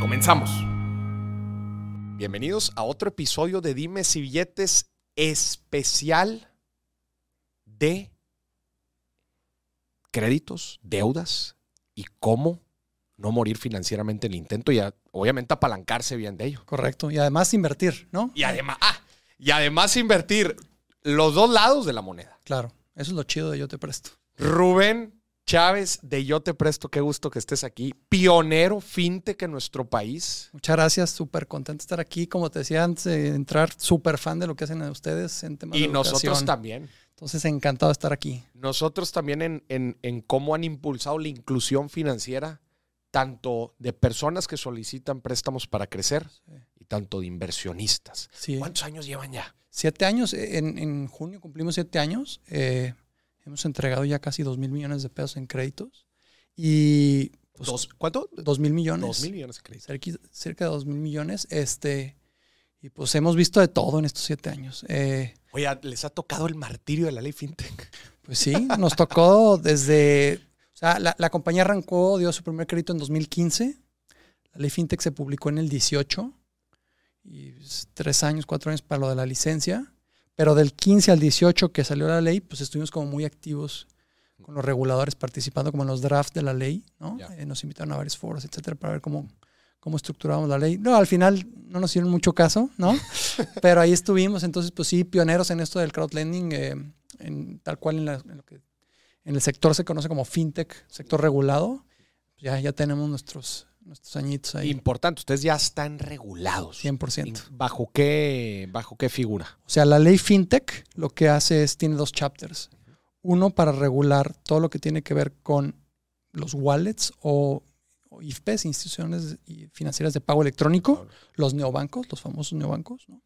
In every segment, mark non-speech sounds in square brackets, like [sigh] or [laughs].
Comenzamos. Bienvenidos a otro episodio de Dimes y Billetes especial de créditos, deudas y cómo no morir financieramente en el intento y obviamente apalancarse bien de ello. Correcto. Y además invertir, ¿no? Y además, ah, y además invertir los dos lados de la moneda. Claro. Eso es lo chido de Yo Te Presto. Rubén Chávez de Yo Te Presto, qué gusto que estés aquí. Pionero fintech en nuestro país. Muchas gracias, súper contento de estar aquí. Como te decía antes de entrar, súper fan de lo que hacen ustedes en temas y de Y nosotros también. Entonces, encantado de estar aquí. Nosotros también en, en, en cómo han impulsado la inclusión financiera, tanto de personas que solicitan préstamos para crecer sí. y tanto de inversionistas. Sí. ¿Cuántos años llevan ya? Siete años. En, en junio cumplimos siete años. Eh, Hemos entregado ya casi 2 mil millones de pesos en créditos. Y. Pues, ¿Dos, ¿Cuánto? 2 mil millones. 2 mil millones de créditos. Cerca, cerca de 2 mil millones. Este. Y pues hemos visto de todo en estos siete años. Eh, Oye, ¿les ha tocado el martirio de la ley FinTech? [laughs] Pues sí, nos tocó desde. O sea, la, la, compañía arrancó, dio su primer crédito en 2015. La ley FinTech se publicó en el 18. Y pues, tres años, cuatro años para lo de la licencia. Pero del 15 al 18 que salió la ley, pues estuvimos como muy activos con los reguladores participando como en los drafts de la ley, ¿no? Yeah. Eh, nos invitaron a varios foros, etcétera, para ver cómo, cómo estructurábamos la ley. No, al final no nos hicieron mucho caso, ¿no? [laughs] Pero ahí estuvimos, entonces, pues sí, pioneros en esto del crowdlending, eh, en, tal cual en, la, en, lo que en el sector se conoce como fintech, sector regulado. Ya, ya tenemos nuestros, nuestros añitos ahí. Importante, ustedes ya están regulados. 100%. ¿Bajo qué, ¿Bajo qué figura? O sea, la ley FinTech lo que hace es, tiene dos chapters. Uno para regular todo lo que tiene que ver con los wallets o, o IFPs, instituciones financieras de pago electrónico, claro. los neobancos, los famosos neobancos, ¿no?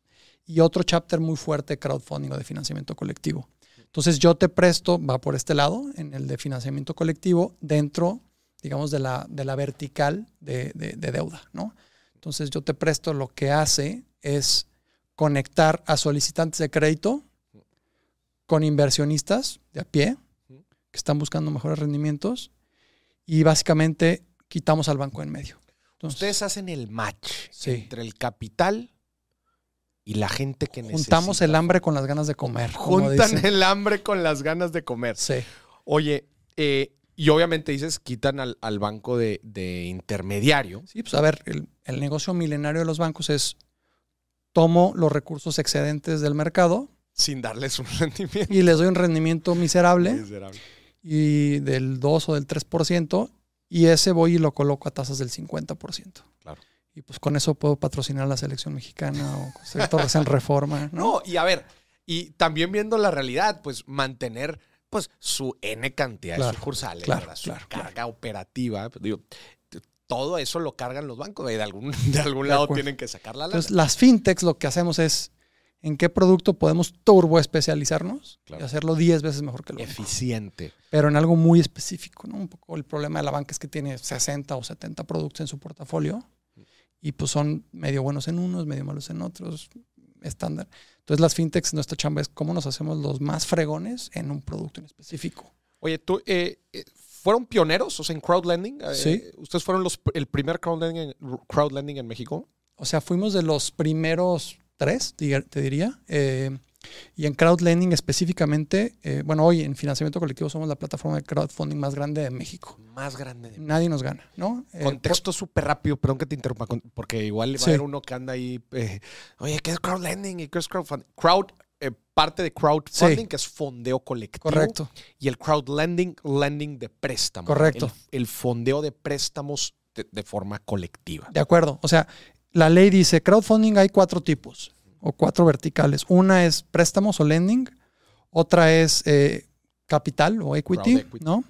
Y otro chapter muy fuerte, crowdfunding o de financiamiento colectivo. Entonces yo te presto, va por este lado, en el de financiamiento colectivo, dentro digamos, de la, de la vertical de, de, de, deuda, ¿no? Entonces yo te presto lo que hace es conectar a solicitantes de crédito con inversionistas de a pie que están buscando mejores rendimientos y básicamente quitamos al banco en medio. Entonces, Ustedes hacen el match sí. entre el capital y la gente que Juntamos necesita. Juntamos el hambre con las ganas de comer. Juntan el hambre con las ganas de comer. Sí. Oye, eh, y obviamente dices, quitan al, al banco de, de, intermediario. Sí, pues a ver, el, el, negocio milenario de los bancos es tomo los recursos excedentes del mercado. Sin darles un [laughs] rendimiento. Y les doy un rendimiento miserable. miserable. Y del 2 o del 3%. Y ese voy y lo coloco a tasas del 50%. Claro. Y pues con eso puedo patrocinar a la selección mexicana o sectores [laughs] en reforma. ¿no? no, y a ver, y también viendo la realidad, pues mantener pues su N cantidad claro, de sucursales, claro, ¿verdad? su claro, carga operativa. pues, Digo, todo eso lo cargan los bancos. [laughs] De algún, de algún lado tienen que sacar la lana. Entonces, las fintechs lo que hacemos es en qué producto podemos turbo especializarnos y hacerlo 10 veces mejor que lo Eficiente. Banco. Pero en algo muy específico, ¿no? Un poco el problema de la banca es que tiene 60 o 70 productos en su portafolio y pues son medio buenos en unos, medio malos en otros, estándar. Entonces las fintechs, nuestra chamba es cómo nos hacemos los más fregones en un producto en específico. Oye, tú, eh, ¿fueron pioneros o sea, en crowdlending? Sí. Eh, ¿Ustedes fueron los, el primer crowdlending en, crowdlending en México? O sea, fuimos de los primeros tres, te diría. Eh, y en crowdlending específicamente, eh, bueno, hoy en financiamiento colectivo somos la plataforma de crowdfunding más grande de México. Más grande. De Nadie nos gana, ¿no? Eh, Contexto súper rápido, perdón que te interrumpa, porque igual va sí. a haber uno que anda ahí, eh, oye, ¿qué es crowdlending y qué es crowdfunding? Crowd, eh, parte de crowdfunding, sí. que es fondeo colectivo. Correcto. Y el crowdlending, lending de préstamo. Correcto. El, el fondeo de préstamos de, de forma colectiva. De acuerdo. O sea, la ley dice, crowdfunding hay cuatro tipos o cuatro verticales. Una es préstamos o lending, otra es eh, capital o equity, equity, ¿no?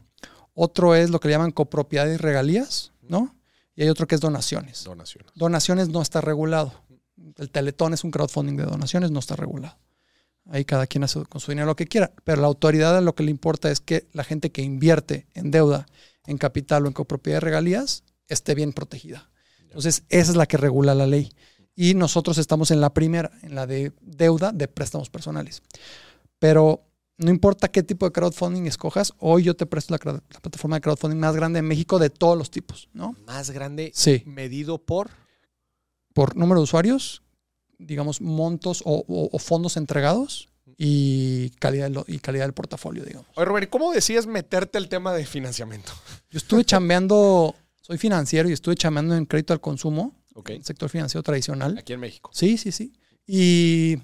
Otro es lo que le llaman copropiedad y regalías, ¿no? y hay otro que es donaciones. Donaciones. Donaciones no está regulado. El Teletón es un crowdfunding de donaciones, no está regulado. Ahí cada quien hace con su dinero lo que quiera. Pero la autoridad lo que le importa es que la gente que invierte en deuda, en capital o en copropiedad de regalías esté bien protegida. Entonces, esa es la que regula la ley. Y nosotros estamos en la primera, en la de deuda de préstamos personales. Pero no importa qué tipo de crowdfunding escojas, hoy yo te presto la, la plataforma de crowdfunding más grande en México de todos los tipos, ¿no? Más grande Sí. medido por. Por número de usuarios, digamos, montos o, o- o fondos entregados y calidad, lo- y calidad del portafolio, digamos. Oye, Robert, ¿cómo decías meterte el tema de financiamiento? Yo estuve chambeando, soy financiero y estuve chambeando en crédito al consumo, Ok. el sector financiero tradicional. Aquí en México. Sí, sí, sí. Y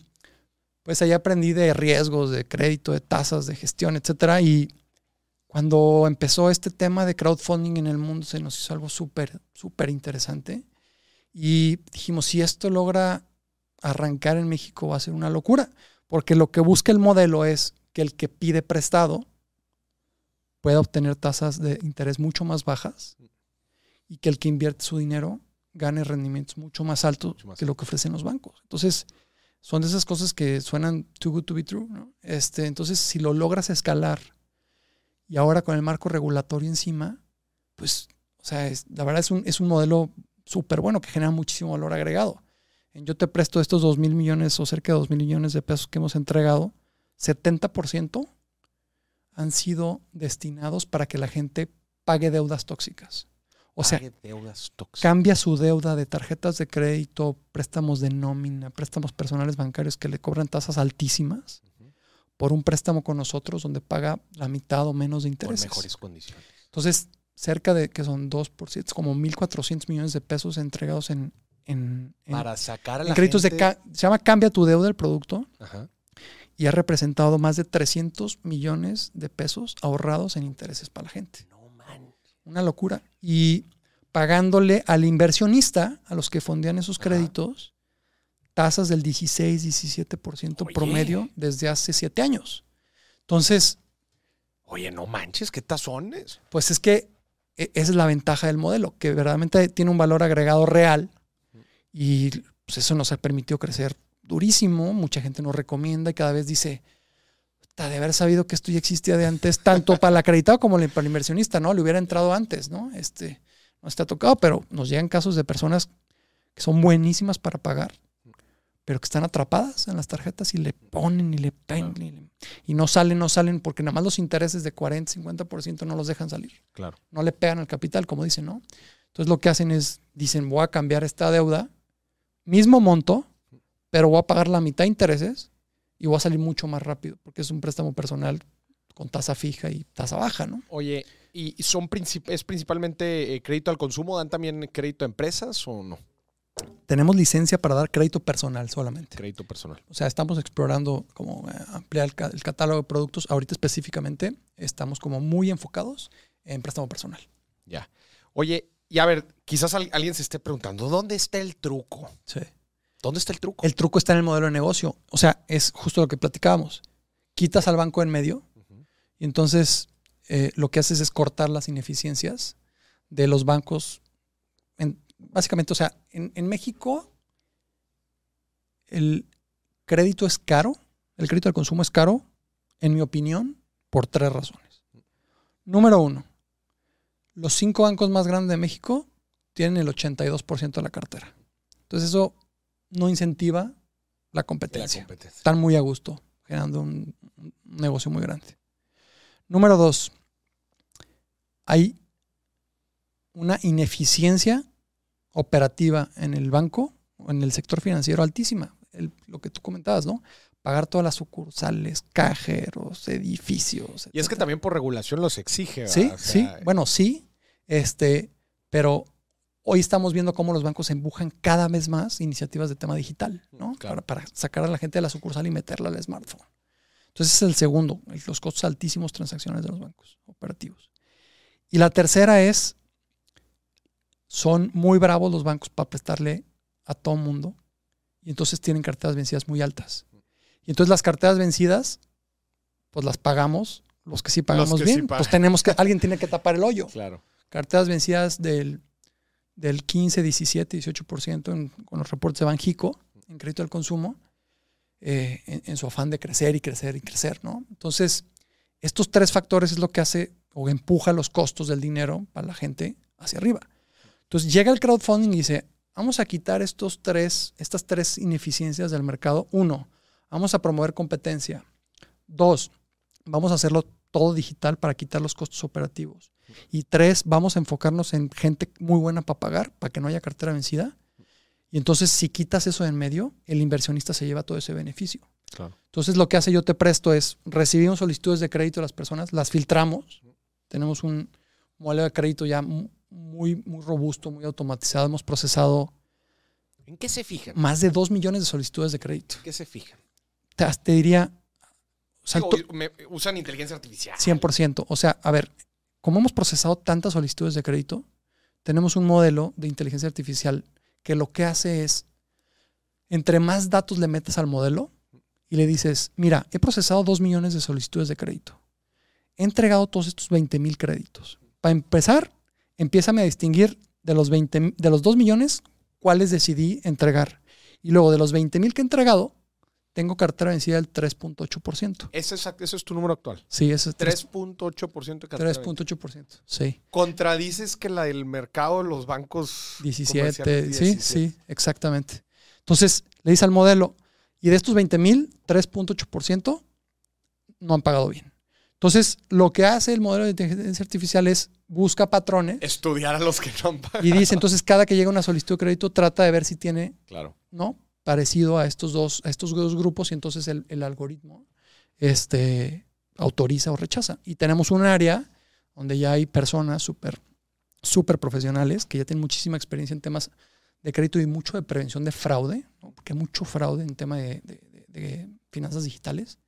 pues ahí aprendí de riesgos, de crédito, de tasas, de gestión, etcétera. Y cuando empezó este tema de crowdfunding en el mundo, se nos hizo algo súper, súper interesante. Y dijimos, si esto logra arrancar en México, va a ser una locura. Porque lo que busca el modelo es que el que pide prestado pueda obtener tasas de interés mucho más bajas y que el que invierte su dinero gane rendimientos mucho más altos Mucho más que lo que ofrecen los bancos. Entonces, son de esas cosas que suenan too good to be true. ¿no? Este, entonces, si lo logras escalar y ahora con el marco regulatorio encima, pues, o sea, es- la verdad es un, es un modelo súper bueno que genera muchísimo valor agregado. En Yo te presto estos 2 mil millones o cerca de 2 mil millones de pesos que hemos entregado, 70% han sido destinados para que la gente pague deudas tóxicas. O sea, deudas cambia su deuda de tarjetas de crédito, préstamos de nómina, préstamos personales bancarios que le cobran tasas altísimas por un préstamo con nosotros donde paga la mitad o menos de intereses. mejores condiciones. Entonces, cerca de que son 2 por 7, como 1.400 millones de pesos entregados en, en, en- Para sacar a en créditos gente- de... Se llama Cambia tu deuda el producto Ajá. y ha representado más de 300 millones de pesos ahorrados en intereses para la gente. Una locura. Y pagándole al inversionista, a los que fondean esos Ajá. créditos, tasas del 16, 17% Oye. promedio desde hace siete años. Entonces, Oye, no manches, qué tazones. pues es que e- esa es la ventaja del modelo, que verdaderamente tiene un valor agregado real y pues eso nos ha permitido crecer durísimo. Mucha gente nos recomienda y cada vez dice, "Ta, de haber sabido que esto ya existía de antes, tanto para el acreditado como para el inversionista, ¿no? Le hubiera entrado antes, ¿no? Este, no está tocado, pero nos llegan casos de personas que son buenísimas para pagar, pero que están atrapadas en las tarjetas y le ponen y le pegan y, le- y no salen, no salen, porque nada más los intereses de 40, 50% no los dejan salir Claro. no le pegan al capital, como dicen, ¿no? Entonces lo que hacen es, dicen, voy a cambiar esta deuda, mismo monto, pero voy a pagar la mitad de intereses y voy a salir mucho más rápido, porque es un préstamo personal con tasa fija y tasa baja, ¿no? Oye, ¿y son princip- es principalmente eh, crédito al consumo? ¿Dan también crédito a empresas o no? Tenemos licencia para dar crédito personal solamente. Crédito personal. O sea, estamos explorando como eh, ampliar el, ca- el catálogo de productos. Ahorita específicamente estamos como muy enfocados en préstamo personal. Ya. Oye, y a ver, quizás al- alguien se esté preguntando, ¿dónde está el truco? Sí. ¿Dónde está el truco? El truco está en el modelo de negocio. O sea, es justo lo que platicábamos. Quitas al banco en medio y entonces eh, lo que haces es cortar las ineficiencias de los bancos. En- básicamente, o sea, en, en México el crédito es caro, el crédito al consumo es caro, en mi opinión, por tres razones. Número uno, los cinco bancos más grandes de México tienen el 82% de la cartera. Entonces eso no incentiva la competencia están muy a gusto, generando un, un negocio muy grande. Número dos, hay una ineficiencia operativa en el banco o en el sector financiero altísima. El- lo que tú comentabas, ¿no? Pagar todas las sucursales, cajeros, edificios. Y es que también por regulación los exige. ¿verdad? Sí, O sí. Bueno, sí. Este, pero hoy estamos viendo cómo los bancos empujan cada vez más iniciativas de tema digital, ¿no? Claro. Para, para sacar a la gente de la sucursal y meterla al smartphone. Entonces, ese es el segundo, los costos altísimos transaccionales de los bancos operativos. Y la tercera es, son muy bravos los bancos para prestarle a todo mundo y entonces tienen carteras vencidas muy altas. Y entonces las carteras vencidas, pues las pagamos, los que sí pagamos que sí bien, pues tenemos que, alguien tiene que tapar el hoyo. Claro. Carteras vencidas del del 15, 17, 18% en, con los reportes de Banjico en crédito al consumo, eh, en, en su afán de crecer y crecer y crecer, ¿no? Entonces, estos tres factores es lo que hace o empuja los costos del dinero para la gente hacia arriba. Entonces llega el crowdfunding y dice, vamos a quitar estos tres, estas tres ineficiencias del mercado. Uno, vamos a promover competencia. Dos, vamos a hacerlo todo digital para quitar los costos operativos. Y tres, vamos a enfocarnos en gente muy buena para pagar, para que no haya cartera vencida. Y entonces, si quitas eso de en medio, el inversionista se lleva todo ese beneficio. Claro. Entonces, lo que hace Yo Te Presto es recibimos solicitudes de crédito de las personas, las filtramos. Tenemos un modelo de crédito ya mu- muy, muy robusto, muy automatizado. Hemos procesado ¿En qué se fijan? más de 2 millones de solicitudes de crédito. ¿En qué se fijan? Te, te diría, o sea, Digo, to- me- usan inteligencia artificial. 100%. O sea, a ver, como hemos procesado tantas solicitudes de crédito, tenemos un modelo de inteligencia artificial que lo que hace es, entre más datos le metes al modelo y le dices, mira, he procesado 2 millones de solicitudes de crédito. He entregado todos estos 20 mil créditos. Para empezar, empiézame a distinguir de los, 20, mi- de los 2 millones cuáles decidí entregar. Y luego de los 20 mil que he entregado, tengo cartera vencida del 3.8%. Ese es, ese es tu número actual. Sí, ese es 3 3.8% de cartera. 3.8%. Sí. Contradices que la del mercado, los bancos 17, comerciales, sí, 17. sí, exactamente. Entonces, le dice al modelo, y de estos 20 mil, 3.8% no han pagado bien. Entonces, lo que hace el modelo de inteligencia artificial es busca patrones Estudiar a los que no han pagado. y dice, entonces, cada que llega una solicitud de crédito, trata de ver si tiene, Claro. ¿no? Parecido a estos dos, a estos dos grupos y entonces el, el algoritmo este, autoriza o rechaza. Y tenemos un área donde ya hay personas súper súper profesionales que ya tienen muchísima experiencia en temas de crédito y mucho de prevención de fraude, ¿no? porque hay mucho fraude en tema de, de- de- de finanzas digitales.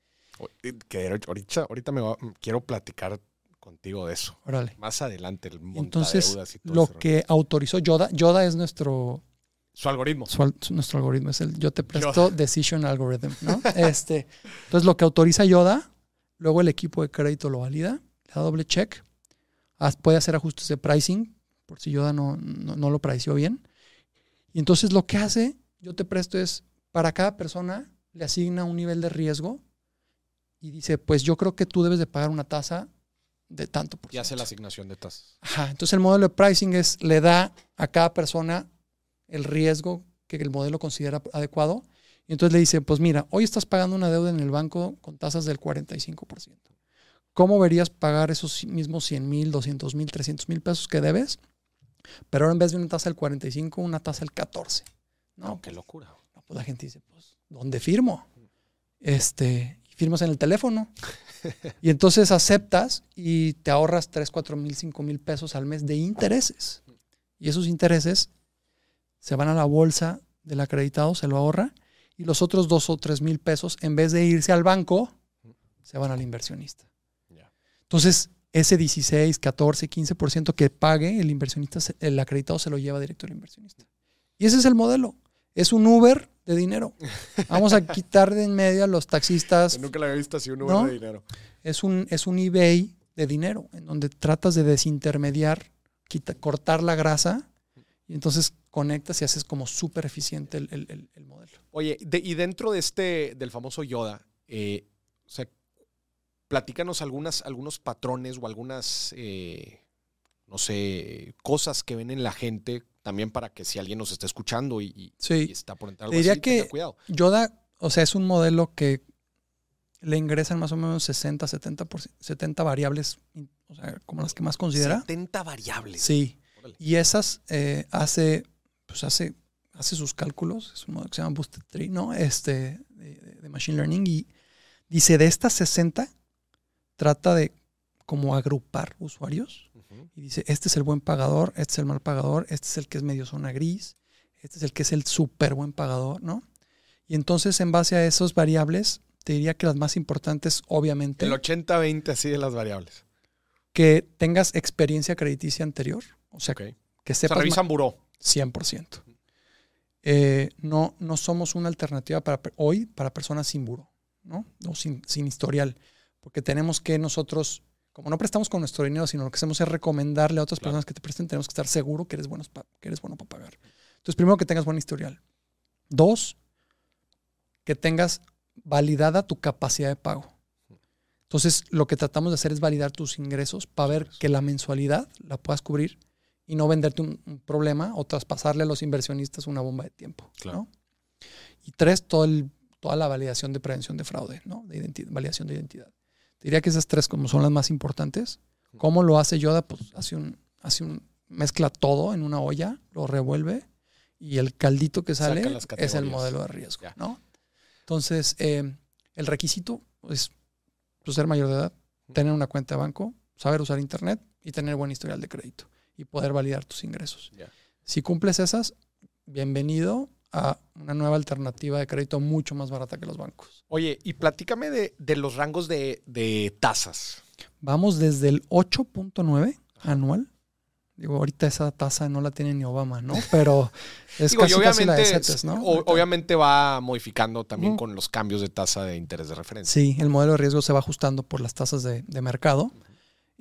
Que ahorita, ahorita me va- quiero platicar contigo de eso. Órale. Más adelante, el Entonces, montadeudas y todo lo que autorizó Yoda, Yoda es nuestro, Su algoritmo. su al- su- nuestro algoritmo, es el yo te presto Yoda. decision algorithm, ¿no? [laughs] este, entonces, lo que autoriza Yoda, luego el equipo de crédito lo valida, le da doble check, haz- puede hacer ajustes de pricing, por si Yoda no, no, no lo prició bien. Y entonces lo que hace, yo te presto es, para cada persona le asigna un nivel de riesgo y dice, pues yo creo que tú debes de pagar una tasa de tanto por Y hace la ciento. asignación de tasas. Ajá, entonces el modelo de pricing es, le da a cada persona el riesgo que el modelo considera adecuado. Y entonces le dice, pues mira, hoy estás pagando una deuda en el banco con tasas del 45%. ¿Cómo verías pagar esos mismos 100 mil, 200 mil, 300 mil pesos que debes? Pero ahora en vez de una tasa del 45, una tasa del 14. No, No, qué locura. no, pues la gente dice, pues, ¿dónde firmo? Este, firmas en el teléfono. [laughs] y entonces aceptas y te ahorras 3, 4 mil, 5 mil pesos al mes de intereses. Y esos intereses se van a la bolsa del acreditado, se lo ahorra, y los otros 2 o 3 mil pesos, en vez de irse al banco, se van al inversionista. Entonces, ese 16, 14, 15% que pague el inversionista, el acreditado se lo lleva directo al inversionista. Y ese es el modelo. Es un Uber de dinero. Vamos a [laughs] quitar de en medio a los taxistas. Nunca la había visto así, un ¿No? número de dinero. Es un, es un eBay de dinero, en donde tratas de desintermediar, quita- cortar la grasa y entonces conectas y haces como súper eficiente el, el- el- el modelo. Oye, de- y dentro de este, del famoso Yoda, eh, o sea, platícanos algunas, algunos patrones o algunas, eh, no sé, cosas que ven en la gente también para que si alguien nos está escuchando y, y- Sí. y está por entrar algo diría así, que- cuidado. Yoda, o sea, es un modelo que le ingresan más o menos 60, 70, 70 variables, o sea, como las que más considera. 70 variables. Sí. Órale. Y esas eh, hace, pues hace, hace sus cálculos, es un modelo que se llama Boosted Tree, ¿no? Este, de, Machine Learning. Y dice, de estas 60, trata de como agrupar usuarios. Y dice, este es el buen pagador, este es el mal pagador, este es el que es medio zona gris, este es el que es el súper buen pagador, ¿no? Y entonces, en base a esas variables, te diría que las más importantes, obviamente, El 80-20 así de las variables. que tengas experiencia crediticia anterior, o sea, que Se sepas ma- revisan buró. 100%. Eh, no, no somos una alternativa para hoy para personas sin buro, ¿no? O sin, sin historial, porque tenemos que nosotros como no prestamos con nuestro dinero, sino lo que hacemos es recomendarle a otras Claro. personas que te presten, tenemos que estar seguro que eres, buenos que eres bueno para pagar. Entonces, primero que tengas buen historial. Dos, que tengas validada tu capacidad de pago. Entonces, lo que tratamos de hacer es validar tus ingresos para ver que la mensualidad la puedas cubrir y no venderte un, un problema o traspasarle a los inversionistas una bomba de tiempo. Claro. ¿no? Y tres, todo el- toda la validación de prevención de fraude, ¿no? de identi- validación de identidad. Te diría que esas tres como son las más importantes. ¿Cómo lo hace Yoda? Pues hace un, hace un, mezcla todo en una olla, lo revuelve y el caldito que sale es el modelo de riesgo, Ya. ¿no? Entonces, eh, el requisito es pues, ser mayor de edad, tener una cuenta de banco, saber usar internet y tener buen historial de crédito y poder validar tus ingresos. Si cumples esas, bienvenido a una nueva alternativa de crédito mucho más barata que los bancos. Oye, y platícame de, de los rangos de, de tasas. Vamos desde el 8.9 anual. Digo, ahorita esa tasa no la tiene ni Obama, ¿no? [laughs] Pero es Digo, casi, casi la de CETES, ¿no? o- obviamente va modificando también con los cambios de tasa de interés de referencia. Sí, el modelo de riesgo se va ajustando por las tasas de, de mercado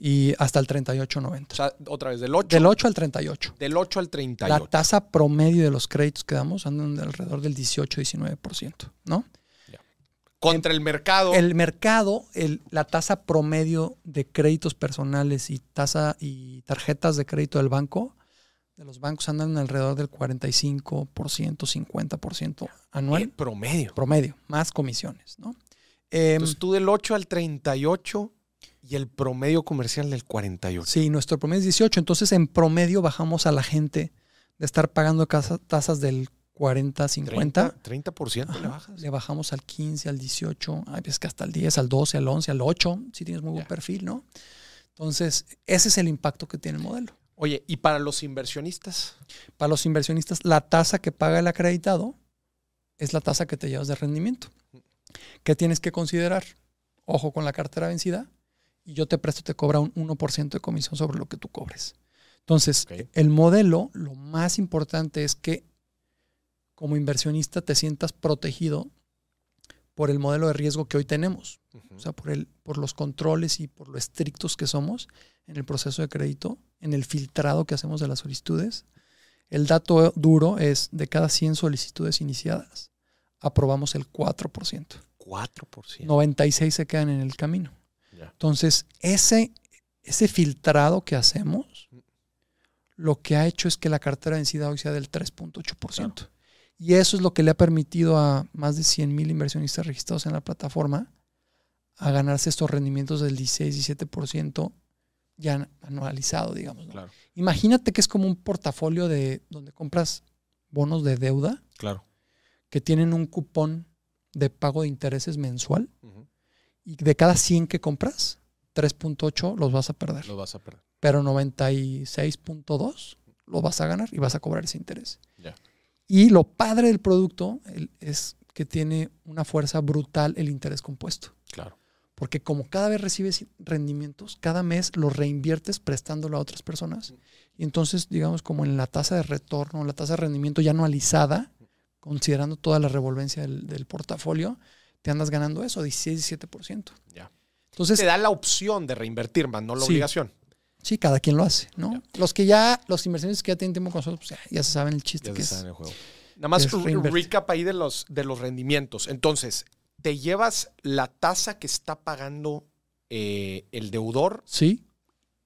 y hasta el 38.90. O sea, otra vez, del 8, Del 8 al 38. del 8 al La 38. tasa promedio de los créditos que damos andan de alrededor del 18-19%, ¿no? Contra el mercado. El mercado, el- la tasa promedio de créditos personales y tasa y tarjetas de crédito del banco, de los bancos andan alrededor del 45%, 50% anual eh, promedio. promedio, más comisiones, ¿no? Entonces tú del 8 al 38 y el promedio comercial del 48. Sí, nuestro promedio es 18. Entonces, en promedio bajamos a la gente de estar pagando casa- tasas del 40, 50. 30, 30% le Ajá, bajas. le bajamos al 15, al 18, hay veces que hasta al 10, al 12, al 11, al 8, si tienes muy buen perfil, ¿no? Entonces, ese es el impacto que tiene el modelo. Oye, ¿y para los inversionistas? Para los inversionistas, la tasa que paga el acreditado es la tasa que te llevas de rendimiento. ¿Qué tienes que considerar? Ojo con la cartera vencida y yo te presto, te cobra un 1% de comisión sobre lo que tú cobres. Entonces, el modelo, lo más importante es que como inversionista te sientas protegido por el modelo de riesgo que hoy tenemos. O sea, por, el, por los controles y por lo estrictos que somos en el proceso de crédito, en el filtrado que hacemos de las solicitudes. El dato duro es de cada 100 solicitudes iniciadas, aprobamos el 4%. 4%. 96 se quedan en el camino. Entonces, ese, ese filtrado que hacemos, lo que ha hecho es que la cartera vencida hoy sea del 3.8%. Y eso es lo que le ha permitido a más de 100 mil inversionistas registrados en la plataforma a ganarse estos rendimientos del 16-17% ya anualizado, digamos. ¿no? Claro, Imagínate que es como un portafolio de donde compras bonos de deuda claro. que tienen un cupón de pago de intereses mensual. Y de cada 100 que compras, 3.8 los vas a perder, Lo vas a perder. pero 96.2 los vas a ganar y vas a cobrar ese interés. Y lo padre del producto es que tiene una fuerza brutal el interés compuesto. Claro. Porque como cada vez recibes rendimientos, cada mes los reinviertes prestándolo a otras personas. Y entonces, digamos, como en la tasa de retorno, la tasa de rendimiento ya anualizada, considerando toda la revolvencia del, del portafolio, te andas ganando eso, 16-17%. Ya. Entonces, Te da la opción de reinvertir, más no la Sí. obligación. sí, cada quien lo hace, ¿no? Los que ya, los inversionistas que ya tienen tiempo con nosotros, pues ya, ya se saben el chiste Ya que se es. sabe en el juego. Nada más recap ahí de los, de los rendimientos. Entonces, te llevas la tasa que está pagando eh, el deudor Sí,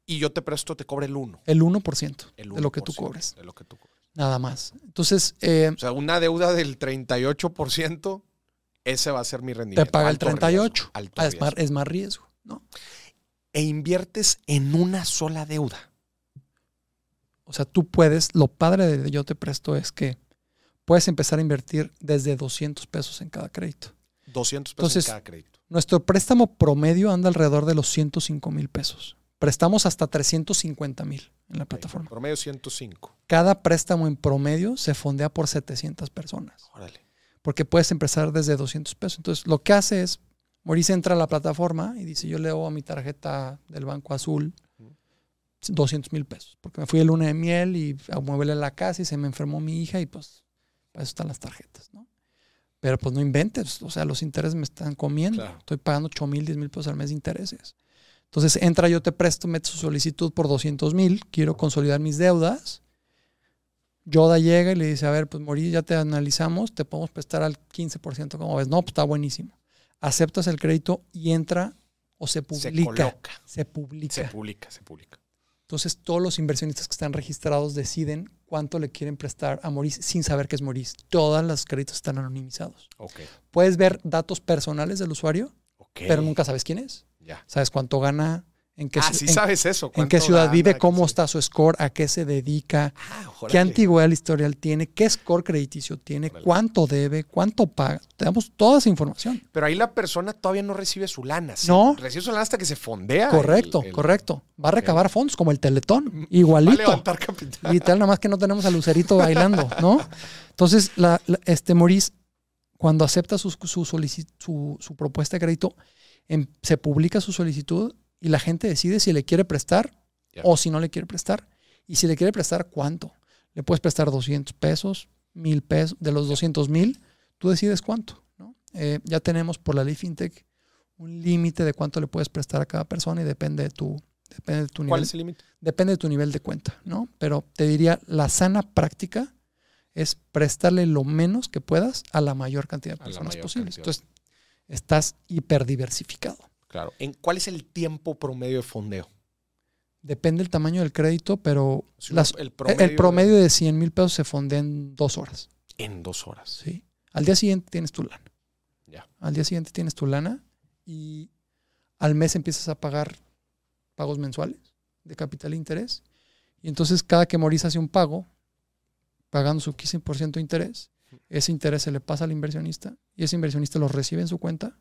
y yo te presto, te cobra el 1. el 1%, El de lo que tú 1% cobres, De lo que tú cobres. nada más. Entonces, eh, O sea, una deuda del 38%, ese va a ser mi rendimiento. te paga el Alto 38. riesgo, Ah, es, más, riesgo. es más riesgo, ¿no? E inviertes en una sola deuda. O sea, tú puedes, lo padre de Yo Te Presto es que puedes empezar a invertir desde 200 pesos en cada crédito. 200 pesos Entonces, en cada crédito. Nuestro préstamo promedio anda alrededor de los 105 mil pesos. Prestamos hasta 350 mil en la plataforma. Promedio 105. Cada préstamo en promedio se fondea por 700 personas, Órale. Porque puedes empezar desde 200 pesos. Entonces, lo que hace es, Maurice entra a la plataforma y dice, yo le doy a mi tarjeta del Banco Azul 200 mil pesos, porque me fui de luna de miel y a mueble la casa y se me enfermó mi hija y pues para eso están las tarjetas, ¿no? Pero pues no inventes, o sea, los intereses me están comiendo. Claro. Estoy pagando 8 mil, 10 mil pesos al mes de intereses. Entonces entra, yo te presto, meto su solicitud por 200 mil, quiero consolidar mis deudas. Yoda llega y le dice, a ver, pues Morí, ya te analizamos, te podemos prestar al 15%, como ves? No, pues está buenísimo. Aceptas el crédito y entra o se publica. Se. Se publica. Se publica, se publica. Entonces todos los inversionistas que están registrados deciden cuánto le quieren prestar a Maurice sin saber que es Maurice. Todos los créditos están anonimizados. Puedes ver datos personales del usuario, pero nunca sabes quién es. Ya. Sabes cuánto gana, en qué, ah, sí en- sabes eso. en qué ciudad vive, cómo está su score, a qué se dedica, Ah, qué antigüedad historial tiene, qué score crediticio tiene, Órale. cuánto debe, cuánto paga. Te damos toda esa información. Pero ahí la persona todavía no recibe su lana. ¿sí? No. Recibe su lana hasta que se fondea. correcto, el- el- correcto. Va a recabar fondos como el Teletón, [laughs] Va a igualito. levantar capital. Literal, nada más que no tenemos a Lucerito [laughs] bailando, ¿no? Entonces, la, la- este Maurice, cuando acepta su, su, su- su propuesta de crédito, em- se publica su solicitud y la gente decide si le quiere prestar o si no le quiere prestar. Y si le quiere prestar, ¿cuánto? Le puedes prestar 200 pesos, 1000 pesos. De los 200 mil, tú decides cuánto, ¿no? Eh, ya tenemos por la ley FinTech un límite de cuánto le puedes prestar a cada persona y depende de tu, depende de tu nivel ¿Cuál es el límite? depende de tu nivel de cuenta, ¿no? Pero te diría, la sana práctica es prestarle lo menos que puedas a la mayor cantidad de personas posibles. Entonces, estás hiperdiversificado. Claro. ¿En ¿Cuál es el tiempo promedio de fondeo? Depende del tamaño del crédito, pero Sí, las- el el promedio, de 100 mil pesos se fondea en dos horas. En dos horas. ¿sí? Al día siguiente tienes tu lana. Ya. Al día siguiente tienes tu lana y al mes empiezas a pagar pagos mensuales de capital e interés. Y entonces cada que Maurice hace un pago, pagando su 15% de interés, ese interés se le pasa al inversionista y ese inversionista lo recibe en su cuenta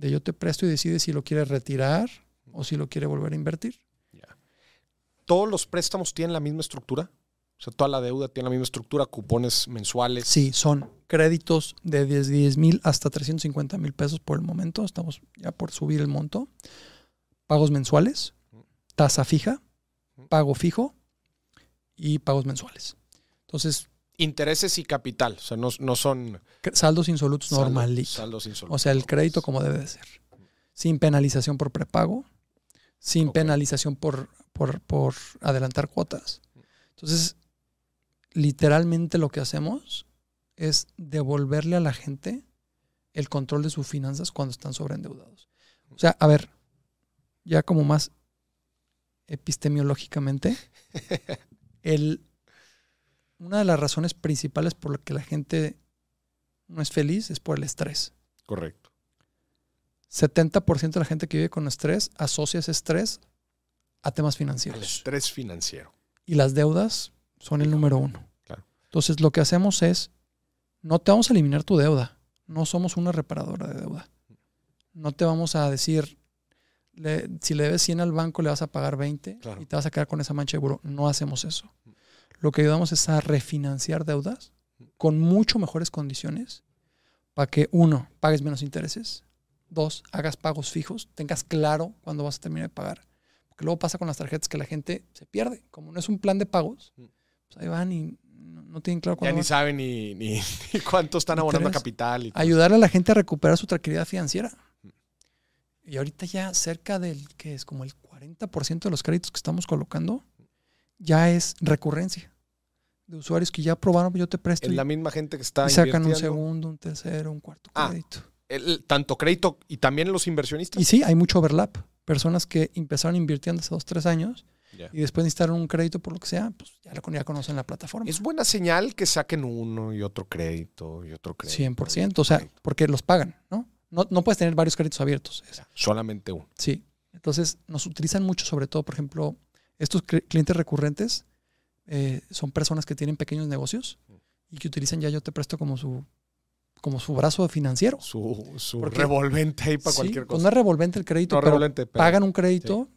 de yo te presto y decide si lo quiere retirar o si lo quiere volver a invertir. ¿Todos los préstamos tienen la misma estructura? O sea, toda la deuda tiene la misma estructura, cupones mensuales. Sí, son créditos de 10 mil hasta 350 mil pesos por el momento. Estamos ya por subir el monto. Pagos mensuales, tasa fija, pago fijo y pagos mensuales. Entonces, Intereses y capital. O sea, no, no son saldos insolutos normalitos. saldos insolutos. O sea, el crédito como debe de ser. Sin penalización por prepago, sin penalización por, por, por adelantar cuotas. Entonces, literalmente lo que hacemos es devolverle a la gente el control de sus finanzas cuando están sobreendeudados. O sea, a ver, ya como más epistemiológicamente, [laughs] el, una de las razones principales por la que la gente no es feliz es por el estrés. Correcto. 70% de la gente que vive con estrés asocia ese estrés a temas El financieros. estrés financiero. Y las deudas son el número uno. Claro. Entonces lo que hacemos es, no te vamos a eliminar tu deuda. No somos una reparadora de deuda. No te vamos a decir, le- si le debes 100 al banco, le vas a pagar 20 Claro. y te vas a quedar con esa mancha de buró. No hacemos eso. Lo que ayudamos es a refinanciar deudas con mucho mejores condiciones para que, uno, pagues menos intereses. Dos, hagas pagos fijos, tengas claro cuándo vas a terminar de pagar. Porque luego pasa con las tarjetas que la gente se pierde. Como no es un plan de pagos, pues ahí van y no, no tienen claro Ya cuándo ni van. saben ni, ni, [laughs] ni cuánto están abonando a capital. Y todo Ayudarle a la gente a recuperar su tranquilidad financiera. Y ahorita ya cerca del que es como el 40% de los créditos que estamos colocando ya es recurrencia de usuarios que ya probaron, yo te presto Es la misma gente que está y sacan un segundo, un tercero, un cuarto Ah, crédito. El- tanto crédito y también los inversionistas. Y sí, hay mucho overlap. Personas que empezaron invirtiendo hace dos, tres años y después necesitaron un crédito por lo que sea, pues ya, lo, ya conocen la plataforma. Es buena señal que saquen uno y otro crédito y otro crédito. 100%, y o sea, crédito. porque los pagan, ¿no? No, no puedes tener varios créditos abiertos. Solamente uno. Sí. Entonces, nos utilizan mucho, sobre todo, por ejemplo, estos cli- clientes recurrentes eh, son personas que tienen pequeños negocios y que utilizan ya yo te presto como su, como su brazo financiero. Su, su Porque- revolvente ahí para Sí, cualquier pues cosa. no es revolvente el crédito, No pero revolvente, pero- pagan un crédito,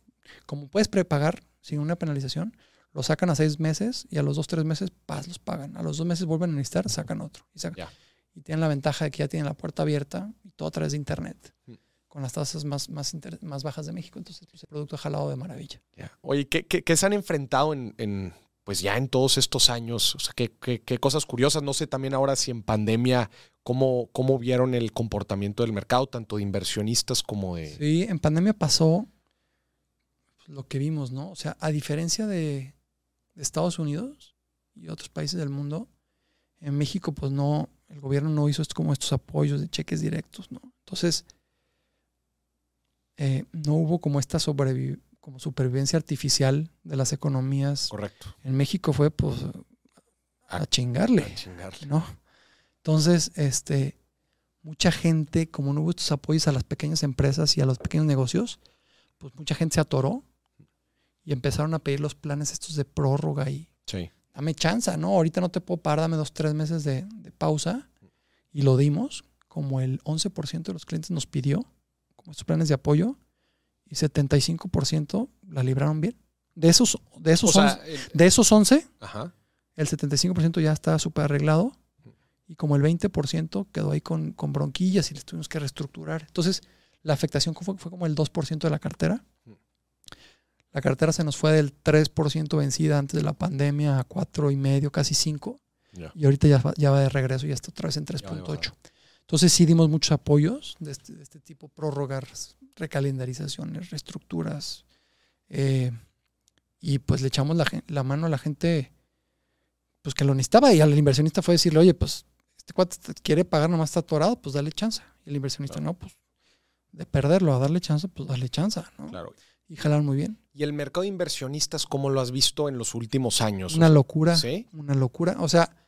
como puedes prepagar sin una penalización, lo sacan a seis meses y a los dos, tres meses, paz, los pagan. A los dos meses vuelven a necesitar, sacan otro. Y, sacan. Y tienen la ventaja de que ya tienen la puerta abierta y todo a través de internet, Mm. Con las tasas más, más, inter- más bajas de México. Entonces, pues, el producto ha jalado de maravilla. Oye, ¿qué, qué, qué se han enfrentado en, en, pues ya en todos estos años? O sea, ¿qué, qué, qué cosas curiosas? No sé también ahora si en pandemia, ¿cómo, cómo vieron el comportamiento del mercado, tanto de inversionistas como de... Sí, en pandemia pasó lo que vimos, ¿no? O sea, a diferencia de, de Estados Unidos y otros países del mundo, en México, pues no, el gobierno no hizo esto como estos apoyos de cheques directos, ¿no? Entonces, eh, no hubo como esta sobrevi- como supervivencia artificial de las economías. Correcto. En México fue, pues, a chingarle. A chingarle. ¿no? Entonces, este, mucha gente, como no hubo estos apoyos a las pequeñas empresas y a los pequeños negocios, pues mucha gente se atoró y empezaron a pedir los planes estos de prórroga y Sí. dame chance, ¿no? Ahorita no te puedo pagar, dame dos, tres meses de, de pausa. Y lo dimos, como el 11% de los clientes nos pidió, como estos planes de apoyo, y 75% la libraron bien. De esos, de O esos, sea, 11, el- de esos 11, ajá. el 75% ya está súper arreglado y como el 20% quedó ahí con, con bronquillas y les tuvimos que reestructurar. Entonces, la afectación fue, fue como el 2% de la cartera. La cartera se nos fue del 3% vencida antes de la pandemia a 4,5%, casi 5%. Ya. Y ahorita ya, va- ya va de regreso, ya está otra vez en Ya va de 3.8. Entonces sí dimos muchos apoyos de este, de este tipo, prórrogas, recalendarizaciones, reestructuras. eh, y pues le echamos la, mano a la gente pues que lo necesitaba y al inversionista fue decirle, oye, pues este cuate te quiere pagar, nomás está atorado, pues dale chance. Y el inversionista, Claro. no, pues de perderlo a darle chance, pues darle chance, ¿no? Claro. Y jalar muy bien. ¿Y el mercado de inversionistas cómo lo has visto en los últimos años? Una locura. ¿Sí? Una locura. O sea,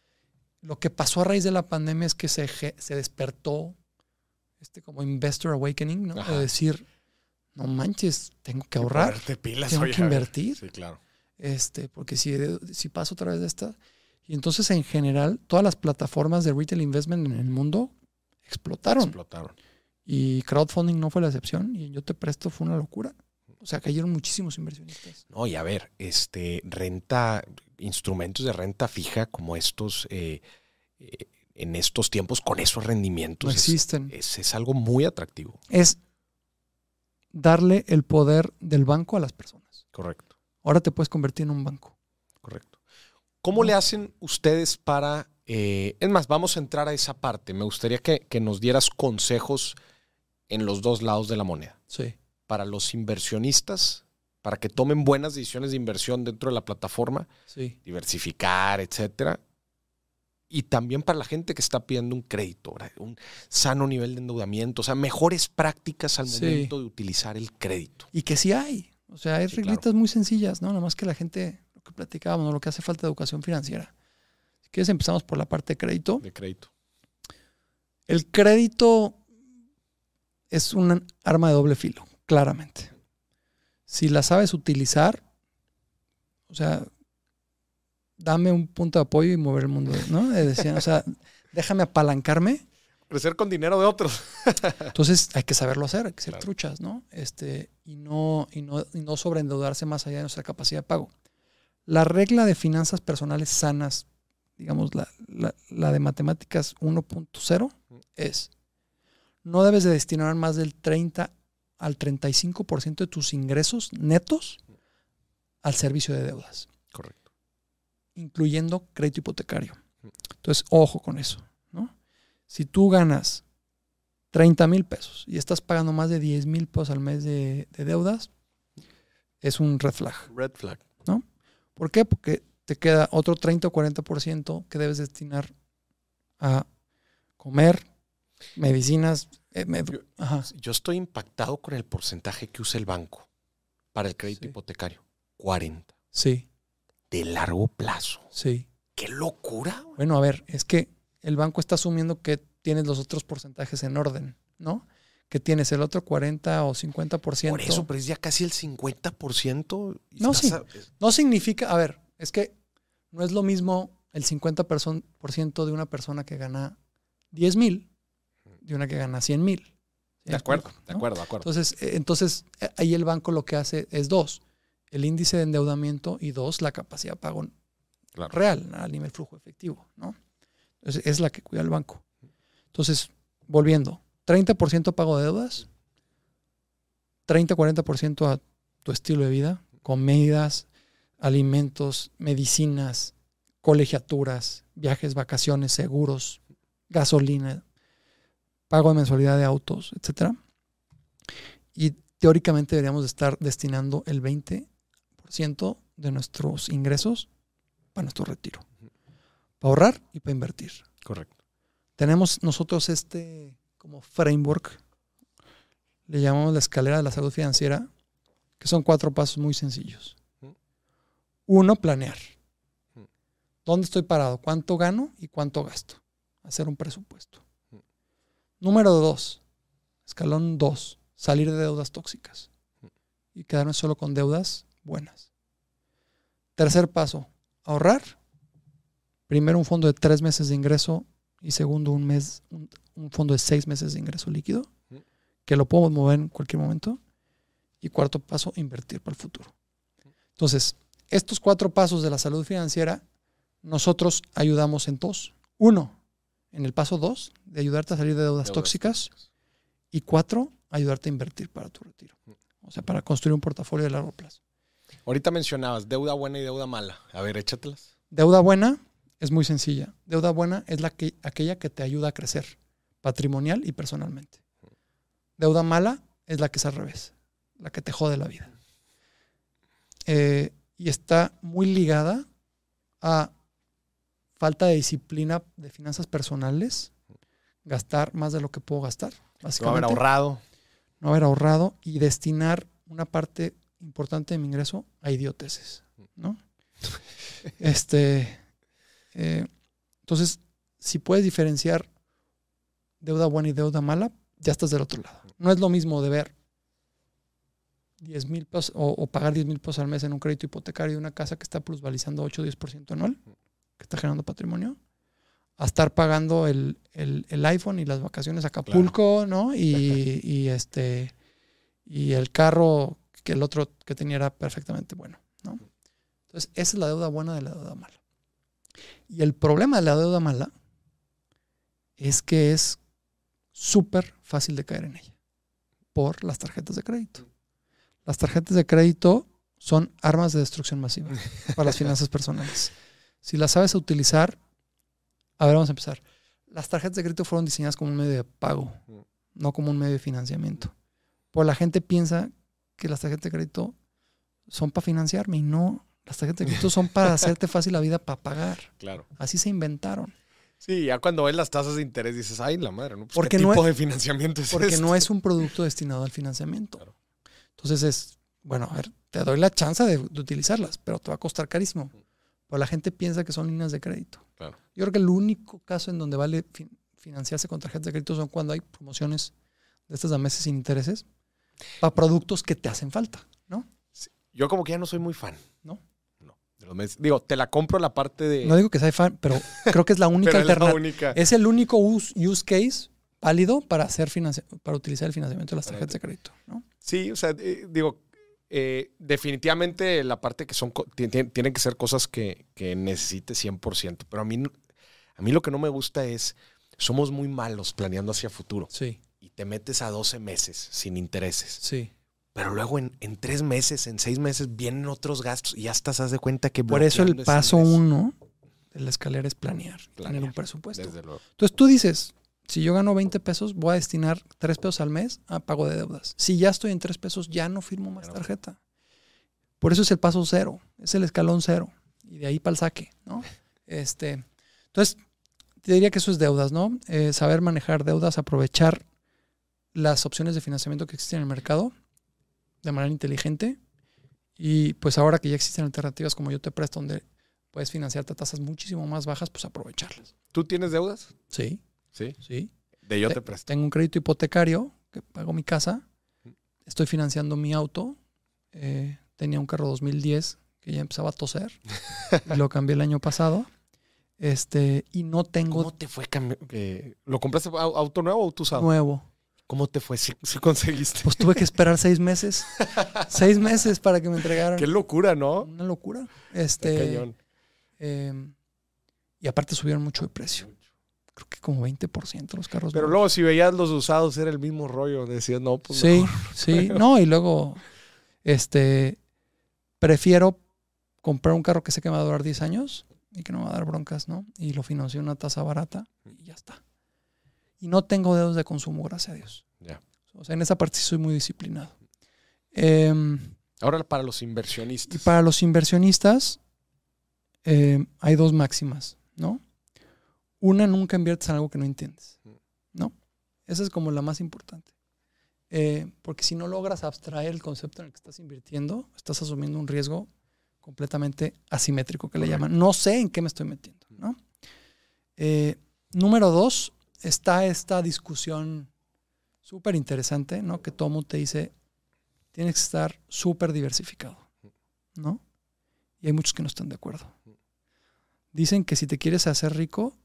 lo que pasó a raíz de la pandemia es que se, se despertó este como investor awakening, ¿no? Ajá. De decir, no manches, tengo que ahorrar, pilas, tengo oye, que invertir. Sí, claro. este, porque si, si paso otra vez de esta. Y entonces, en general, todas las plataformas de retail investment en el mundo explotaron. Explotaron. Y crowdfunding no fue la excepción. Y yo te presto fue una locura. O sea, cayeron muchísimos inversionistas. No, y a ver, este, renta, instrumentos de renta fija como estos, eh, eh, en estos tiempos, con esos rendimientos, existen. es- es algo muy atractivo. Es darle el poder del banco a las personas. Correcto, Ahora te puedes convertir en un banco. correcto. ¿Cómo le hacen ustedes para, eh, es más, vamos a entrar a esa parte. Me gustaría que, que nos dieras consejos en los dos lados de la moneda. Sí. Para los inversionistas, para que tomen buenas decisiones de inversión dentro de la plataforma, Sí. diversificar, etcétera. Y también para la gente que está pidiendo un crédito, un sano nivel de endeudamiento, o sea, mejores prácticas al Sí. momento de utilizar el crédito. Y que sí hay. O sea, hay Sí, reglitas muy sencillas, ¿no? Nada más que la gente, lo que platicábamos, ¿no? lo que hace falta educación financiera. Si quieres, empezamos por la parte de crédito. De crédito. El crédito es un arma de doble filo, claramente. Si la sabes utilizar, o sea, dame un punto de apoyo y mover el mundo, ¿no? Decían, o sea, [laughs] déjame apalancarme. Crecer con dinero de otros. [laughs] Entonces hay que saberlo hacer, hay que ser Claro. truchas, ¿no? Este, y no, y no, y no sobreendeudarse más allá de nuestra capacidad de pago. La regla de finanzas personales sanas, digamos, la, la- la de matemáticas 1.0, es no debes de destinar más del 30 al 35% de tus ingresos netos al servicio de deudas, Correcto. incluyendo crédito hipotecario. Entonces, ojo con eso, ¿no? Si tú ganas 30 mil pesos y estás pagando más de 10 mil pesos al mes de, de deudas, es un red flag. Red flag. ¿Por qué? Porque te queda otro 30 o 40% que debes destinar a comer, medicinas. eh, me- Yo- estoy impactado con el porcentaje que usa el banco para el crédito Sí. hipotecario. 40. sí, De largo plazo. sí. ¡Qué locura! güey! Bueno, a ver, es que el banco está asumiendo que tienes los otros porcentajes en orden, ¿no? Que tienes el otro 40 o 50%. Por eso, pero es ya casi el 50%. y No, sí. a- No significa, a ver, es que no es lo mismo el 50% de una persona que gana 10 mil de una que gana 100 mil. ¿Sí De acuerdo, de acuerdo, de acuerdo. Entonces, eh, entonces eh, ahí el banco lo que hace es dos, el índice de endeudamiento y dos, la capacidad de pago Claro. real a nivel flujo efectivo, ¿no? Entonces, es la que cuida el banco. Entonces, volviendo, 30% pago de deudas, 30-40% a tu estilo de vida, comidas, alimentos, medicinas, colegiaturas, viajes, vacaciones, seguros, gasolina, pago de mensualidad de autos, etcétera. Y teóricamente deberíamos de estar destinando el 20% de nuestros ingresos para nuestro retiro. Para ahorrar y para invertir. Correcto. Tenemos nosotros este como framework, le llamamos la escalera de la salud financiera, que son cuatro pasos muy sencillos. Uno, planear. ¿Dónde estoy parado? ¿Cuánto gano y cuánto gasto? Hacer un presupuesto. Número dos, escalón dos, salir de deudas tóxicas y quedarme solo con deudas buenas. Tercer paso, ahorrar. Primero un fondo de tres meses de ingreso y segundo un mes, un, un fondo de seis meses de ingreso líquido, que lo podemos mover en cualquier momento. Y cuarto paso, invertir para el futuro. Entonces, estos cuatro pasos de la salud financiera, nosotros ayudamos en dos. Uno, en el paso dos, de ayudarte a salir de deudas, Deudas tóxicas. tóxicas. Y cuatro, ayudarte a invertir para tu retiro. O sea, para construir un portafolio de largo plazo. Ahorita mencionabas deuda buena y deuda mala. A ver, échatelas. Deuda buena es muy sencilla. Deuda buena es la que, aquella que te ayuda a crecer patrimonial y personalmente. Deuda mala es la que es al revés, la que te jode la vida. Eh, y está muy ligada a falta de disciplina de finanzas personales, gastar más de lo que puedo gastar, No básicamente. haber ahorrado. no haber ahorrado y destinar una parte importante de mi ingreso a idioteces, ¿no? [laughs] este, eh, entonces, si puedes diferenciar deuda buena y deuda mala, ya estás del otro lado. No es lo mismo de ver 10 mil pesos o, o pagar 10 mil pesos al mes en un crédito hipotecario de una casa que está plusvalizando 8 o 10% anual, que está generando patrimonio, a estar pagando el, el- el iPhone y las vacaciones a Acapulco, ¿no? Y, y este y el carro que el otro que tenía era perfectamente bueno, ¿no? Entonces, esa es la deuda buena de la deuda mala. Y el problema de la deuda mala es que es súper fácil de caer en ella por las tarjetas de crédito. Las tarjetas de crédito son armas de destrucción masiva para las finanzas personales. [laughs] Si las sabes utilizar, a ver, vamos a empezar. Las tarjetas de crédito fueron diseñadas como un medio de pago, no como un medio de financiamiento. Pues la gente piensa que las tarjetas de crédito son para financiarme y no. Las tarjetas de crédito son para [laughs] hacerte fácil la vida para pagar. Claro. Así se inventaron. Sí, ya cuando ves las tasas de interés dices, ay, la madre, ¿no? Pues, Porque ¿Qué no tipo es- de financiamiento es Porque este? no es un producto destinado al financiamiento. Claro. Entonces es, bueno, a ver, te doy la chance de, de utilizarlas, pero te va a costar carísimo. Pues la gente piensa que son líneas de crédito. Claro. Yo creo que el único caso en donde vale fin- financiarse con tarjetas de crédito son cuando hay promociones de estas a meses sin intereses para productos que te hacen falta, ¿no? Yo como que ya no soy muy fan. ¿No? No. de los meses. Digo, te la compro la parte de... No digo que sea fan, pero creo que es la [laughs] única es alternativa. única. Es el único use, use case válido para hacer para utilizar el financiamiento de las tarjetas de crédito, ¿no? Sí, o sea, eh, digo, eh, definitivamente la parte que son, tienen que ser cosas que, que necesites 100%, pero a mí, a mí lo que no me gusta es, somos muy malos planeando hacia futuro Sí, y te metes a 12 meses sin intereses, sí. pero luego en, en tres meses, en seis meses vienen otros gastos y ya estás, haz de cuenta que... Por eso el paso uno de la escalera es planear, Planear, tener un presupuesto. Desde luego. Entonces tú dices, si yo gano 20 pesos, voy a destinar 3 pesos al mes a pago de deudas. Si ya estoy en 3 pesos, ya no firmo más tarjeta. Por eso es el paso cero, es el escalón cero. Y de ahí para el saque, ¿no? [laughs] Este, entonces, te diría que eso es deudas, ¿no? Eh, saber manejar deudas, aprovechar las opciones de financiamiento que existen en el mercado de manera inteligente. Y pues ahora que ya existen alternativas como yo te presto, donde puedes financiarte a tasas muchísimo más bajas, pues aprovecharlas. ¿Tú tienes deudas? Sí, Sí. sí. De yo Te- te presto. Tengo un crédito hipotecario que pago mi casa. Estoy financiando mi auto. eh, tenía un carro 2010 que ya empezaba a toser. [laughs] y lo cambié el año pasado. Este, y no tengo ¿Cómo te fue? eh, ¿Lo compraste au- auto nuevo o auto usado? nuevo. ¿Cómo te fue? ¿Si conseguiste? Pues tuve que esperar seis meses. [laughs] seis meses para que me entregaran. Qué locura, ¿no? Una locura. Este, cañón. eh, y aparte subieron mucho de precio. Creo que como 20% los carros. Pero nuevos. luego si veías los usados era el mismo rollo. Decías, no, pues Sí, mejor. [laughs] sí. No, y luego, este, prefiero comprar un carro que sé que me va a durar 10 años y que no me va a dar broncas, ¿no? Y lo financio a una tasa barata y ya está. Y no tengo dedos de consumo, gracias a Dios. Ya. O sea, en esa parte sí soy muy disciplinado. Em, Ahora para los y inversionistas. para los inversionistas em, hay dos máximas, ¿no? Una, nunca inviertes en algo que no entiendes, ¿no? Esa es como la más importante. Eh, porque si no logras abstraer el concepto en el que estás invirtiendo, estás asumiendo un riesgo completamente asimétrico que le llaman. No sé en qué me estoy metiendo, ¿no? Eh, número dos, está esta discusión súper interesante, ¿no? Que mundo te dice, tienes que estar súper diversificado, ¿no? Y hay muchos que no están de acuerdo. Dicen que si te quieres hacer rico,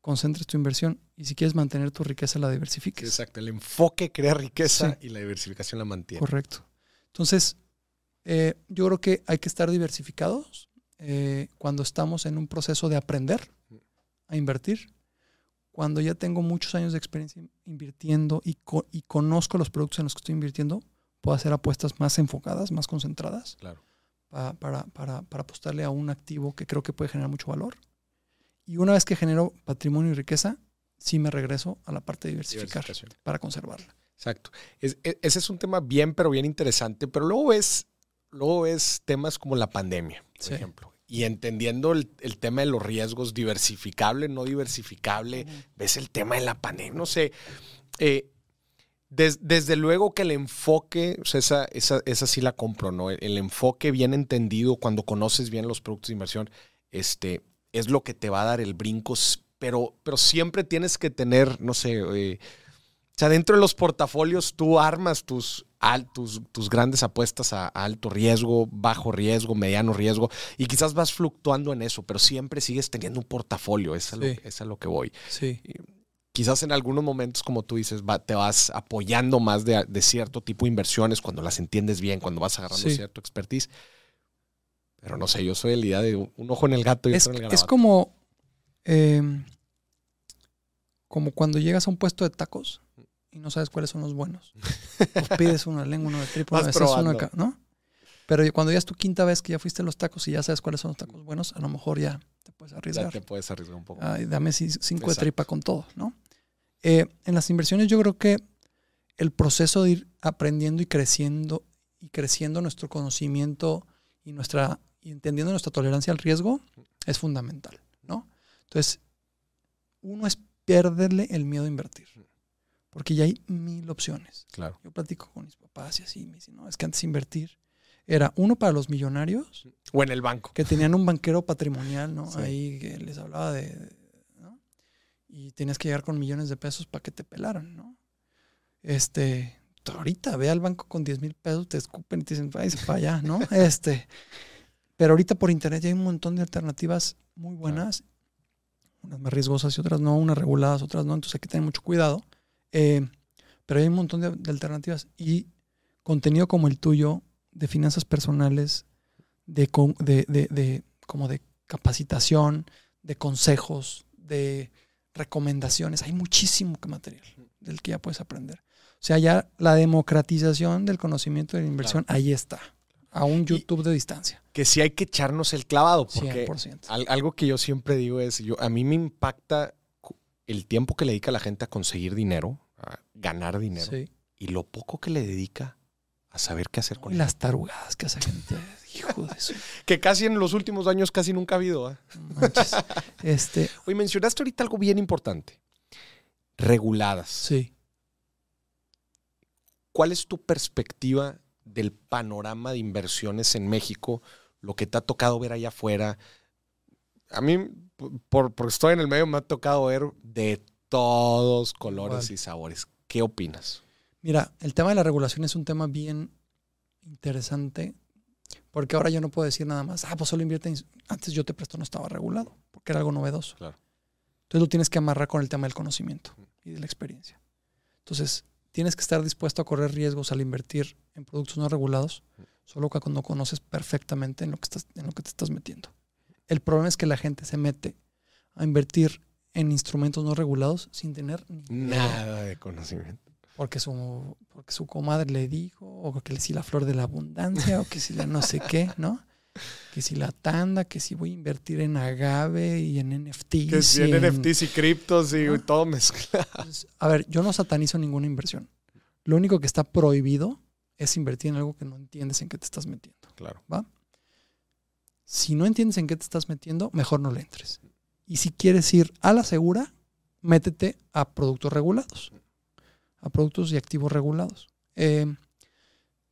concentres tu inversión y si quieres mantener tu riqueza, la Sí, diversifiques. exacto. El enfoque crea riqueza Sí. y la diversificación la mantiene. Correcto. Entonces, eh, yo creo que hay que estar diversificados eh, cuando estamos en un proceso de aprender a invertir. Cuando ya tengo muchos años de experiencia invirtiendo y, co- y conozco los productos en los que estoy invirtiendo, puedo hacer apuestas más enfocadas, más concentradas, Claro. pa- para, para- para apostarle a un activo que creo que puede generar mucho valor. Y una vez que genero patrimonio y riqueza, sí me regreso a la parte de diversificar para conservarla. Exacto. Es- e- ese es un tema bien, pero bien interesante. Pero luego ves, luego ves temas como la pandemia, por Sí. ejemplo. Y entendiendo el, el tema de los riesgos, diversificable, no diversificable, ves el tema de la pandemia. No sé. eh, des- desde luego que el enfoque, o sea, esa, esa, esa sí la compro, ¿no? El, el enfoque bien entendido cuando conoces bien los productos de inversión, este, es lo que te va a dar el brinco, pero, pero siempre tienes que tener, no sé, eh, o sea, dentro de los portafolios tú armas tus, al- tus, tus grandes apuestas a, a alto riesgo, bajo riesgo, mediano riesgo, y quizás vas fluctuando en eso, pero siempre sigues teniendo un portafolio, es a lo, Sí. es a lo que voy Sí. quizás en algunos momentos, como tú dices, va- te vas apoyando más de, de cierto tipo de inversiones cuando las entiendes bien, cuando vas agarrando Sí. cierto expertise. Pero no sé, yo soy de la idea de un ojo en el gato y Es, otro en el es garabato. como, eh, como cuando llegas a un puesto de tacos y no sabes cuáles son los buenos. Pues [laughs] pides uno de lengua, uno de tripa, uno Vas de uno ca- ¿no? Pero cuando ya es tu quinta vez que ya fuiste a los tacos y ya sabes cuáles son los tacos buenos, a lo mejor ya te puedes Ya arriesgar. te puedes arriesgar un poco. Ay, dame ci- cinco de tripa con todo, ¿no? Eh, en las inversiones yo creo que el proceso de ir aprendiendo y creciendo y creciendo nuestro conocimiento y nuestra y entendiendo nuestra tolerancia al riesgo es fundamental, ¿no? Entonces, uno es perderle el miedo a invertir, porque ya hay mil opciones. Claro. Yo platico con mis papás y así, me dicen, no, es que antes invertir era uno para los millonarios O en el banco. que tenían un banquero patrimonial, ¿no? Sí. Ahí que les hablaba de, de- ¿no? Y tenías que llegar con millones de pesos para que te pelaran, ¿no? Este, ahorita ve al banco con 10 mil pesos, te escupen y te dicen, váyase para allá, ¿no? [laughs] Este, pero ahorita por internet ya hay un montón de alternativas muy buenas, unas más riesgosas y otras no, unas reguladas, otras no, entonces hay que tener mucho cuidado. Eh, pero hay un montón de, de alternativas y contenido como el tuyo de finanzas personales, de, de, como de capacitación, de consejos, de recomendaciones. Hay muchísimo material del que ya puedes aprender. O sea, ya la democratización del conocimiento de la inversión, ahí está, a un YouTube de distancia, Que sí hay que echarnos el clavado, porque 100%. al- algo que yo siempre digo es, yo, a mí me impacta el tiempo que le dedica la gente a conseguir dinero, a ganar dinero, Sí. y lo poco que le dedica a saber qué hacer con Y él. las tarugadas que hace gente, [laughs] hijo de eso. [laughs] Que casi en los últimos años casi nunca ha habido. manches. Este, [laughs] Oye, mencionaste ahorita algo bien importante. Reguladas. sí. ¿Cuál es tu perspectiva del panorama de inversiones en México? Lo que te ha tocado ver allá afuera. A mí, por, porque estoy en el medio, me ha tocado ver de todos colores y sabores. ¿Qué opinas? Mira, el tema de la regulación es un tema bien interesante porque ahora yo no puedo decir nada más, ah, pues solo invierte. en- Antes yo te presto no estaba regulado porque era algo novedoso. Claro. Entonces lo tienes que amarrar con el tema del conocimiento y de la experiencia. Entonces tienes que estar dispuesto a correr riesgos al invertir en productos no regulados solo cuando conoces perfectamente en lo que, estás, en lo que te estás metiendo. El problema es que la gente se mete a invertir en instrumentos no regulados sin tener Nada de conocimiento. porque su, porque su comadre le dijo, o que si la flor de la abundancia, o que si la no sé qué, ¿no? Que si la tanda, que si voy a invertir en agave y en NFTs. Que si en en- NFTs y criptos y ¿No? todo mezclado. Entonces, A ver, yo no satanizo ninguna inversión. Lo único que está prohibido es invertir en algo que no entiendes en qué te estás metiendo. Claro. Si no entiendes en qué te estás metiendo, mejor no le entres. Y si quieres ir a la segura, métete a productos regulados, a productos y activos regulados, eh,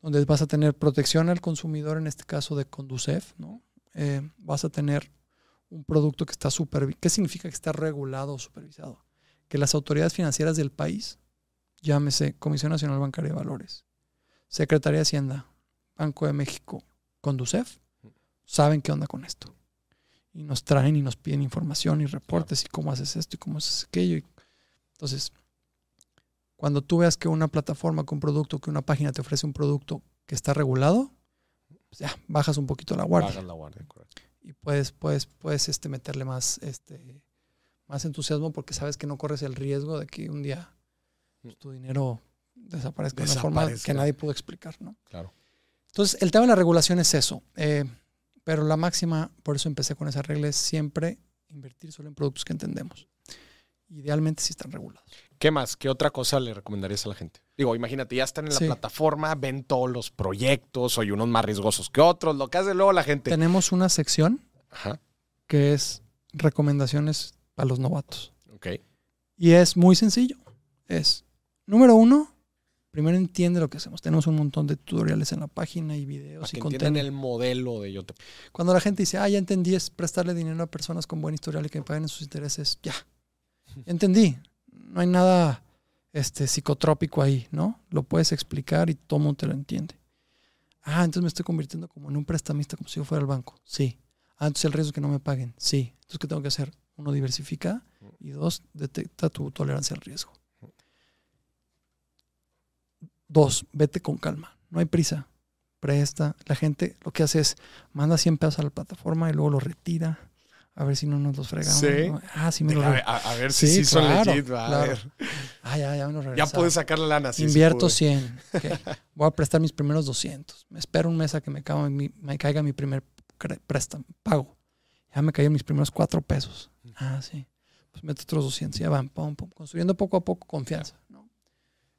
donde vas a tener protección al consumidor, en este caso de Conducef, ¿no? Eh, vas a tener un producto que está supervisado. ¿Qué significa que está regulado o supervisado? Que las autoridades financieras del país, llámese Comisión Nacional Bancaria de Valores, Secretaría de Hacienda, Banco de México, Conducef, saben qué onda con esto. Y nos traen y nos piden información y reportes y cómo haces esto y cómo haces aquello. Entonces, cuando tú veas que una plataforma con un producto, que una página te ofrece un producto que está regulado, pues ya bajas un poquito la guardia. Bajas la guardia, correcto. Y puedes, puedes, puedes este, meterle más, este, más entusiasmo porque sabes que no corres el riesgo de que un día pues, tu dinero desaparezca de una forma que nadie pudo explicar, ¿no? Claro. Entonces, el tema de la regulación es eso. eh, pero la máxima, por eso empecé con esa regla, es siempre invertir solo en productos que entendemos. Idealmente si están regulados. ¿Qué más? ¿Qué otra cosa le recomendarías a la gente? Digo, imagínate, ya están en la Sí. plataforma, ven todos los proyectos, hay unos más riesgosos que otros, lo que hace luego la gente. Tenemos una sección Ajá, que es recomendaciones para los novatos. ok. Y es muy sencillo. Es, número uno, primero entiende lo que hacemos. Tenemos un montón de tutoriales en la página y videos Para y que contenido. entiendan el modelo de yo te... Cuando la gente dice, ah, ya entendí, es prestarle dinero a personas con buen historial y que me paguen sus intereses, ya. Entendí. No hay nada este, psicotrópico ahí, ¿no? Lo puedes explicar y todo mundo te lo entiende. Ah, entonces me estoy convirtiendo como en un prestamista, como si yo fuera el banco. Sí. Ah, entonces el riesgo es que no me paguen. Sí. Entonces, ¿qué tengo que hacer? Uno, diversifica. Y dos, detecta tu tolerancia al riesgo. Dos, vete con calma. No hay prisa. Presta. La gente lo que hace es manda 100 pesos a la plataforma y luego lo retira. A ver si no nos los fregamos. Sí. ¿no? Ah, sí me lo A a, a ver si Sí, sí, son claro, legit, va, a claro. ver. Ah, ya, ya me lo Ya regresaron. puedes sacar la lana. sí, Invierto pude. 100. ok. [laughs] Voy a prestar mis primeros 200. Me espero un mes a que me caiga mi, me caiga mi primer préstamo, pago. Ya me caían mis primeros 4 pesos. Ah, sí. Pues mete otros 200. Ya van, pum, pum, construyendo poco a poco confianza. ¿no?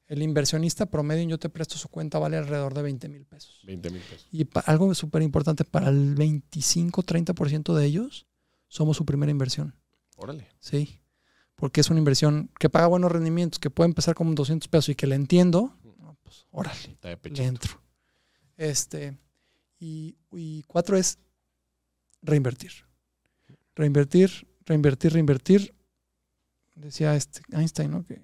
El inversionista promedio, yo te presto su cuenta, vale alrededor de 20 mil pesos. 20 mil pesos. Y algo súper importante, para el 25-30% de ellos, somos su primera inversión. Órale. Sí, porque es una inversión que paga buenos rendimientos, que puede empezar con 200 pesos y que le entiendo, no, pues órale, Está de le entro. Este, y, y cuatro es reinvertir. Reinvertir, reinvertir, reinvertir. Decía este Einstein, ¿no? Que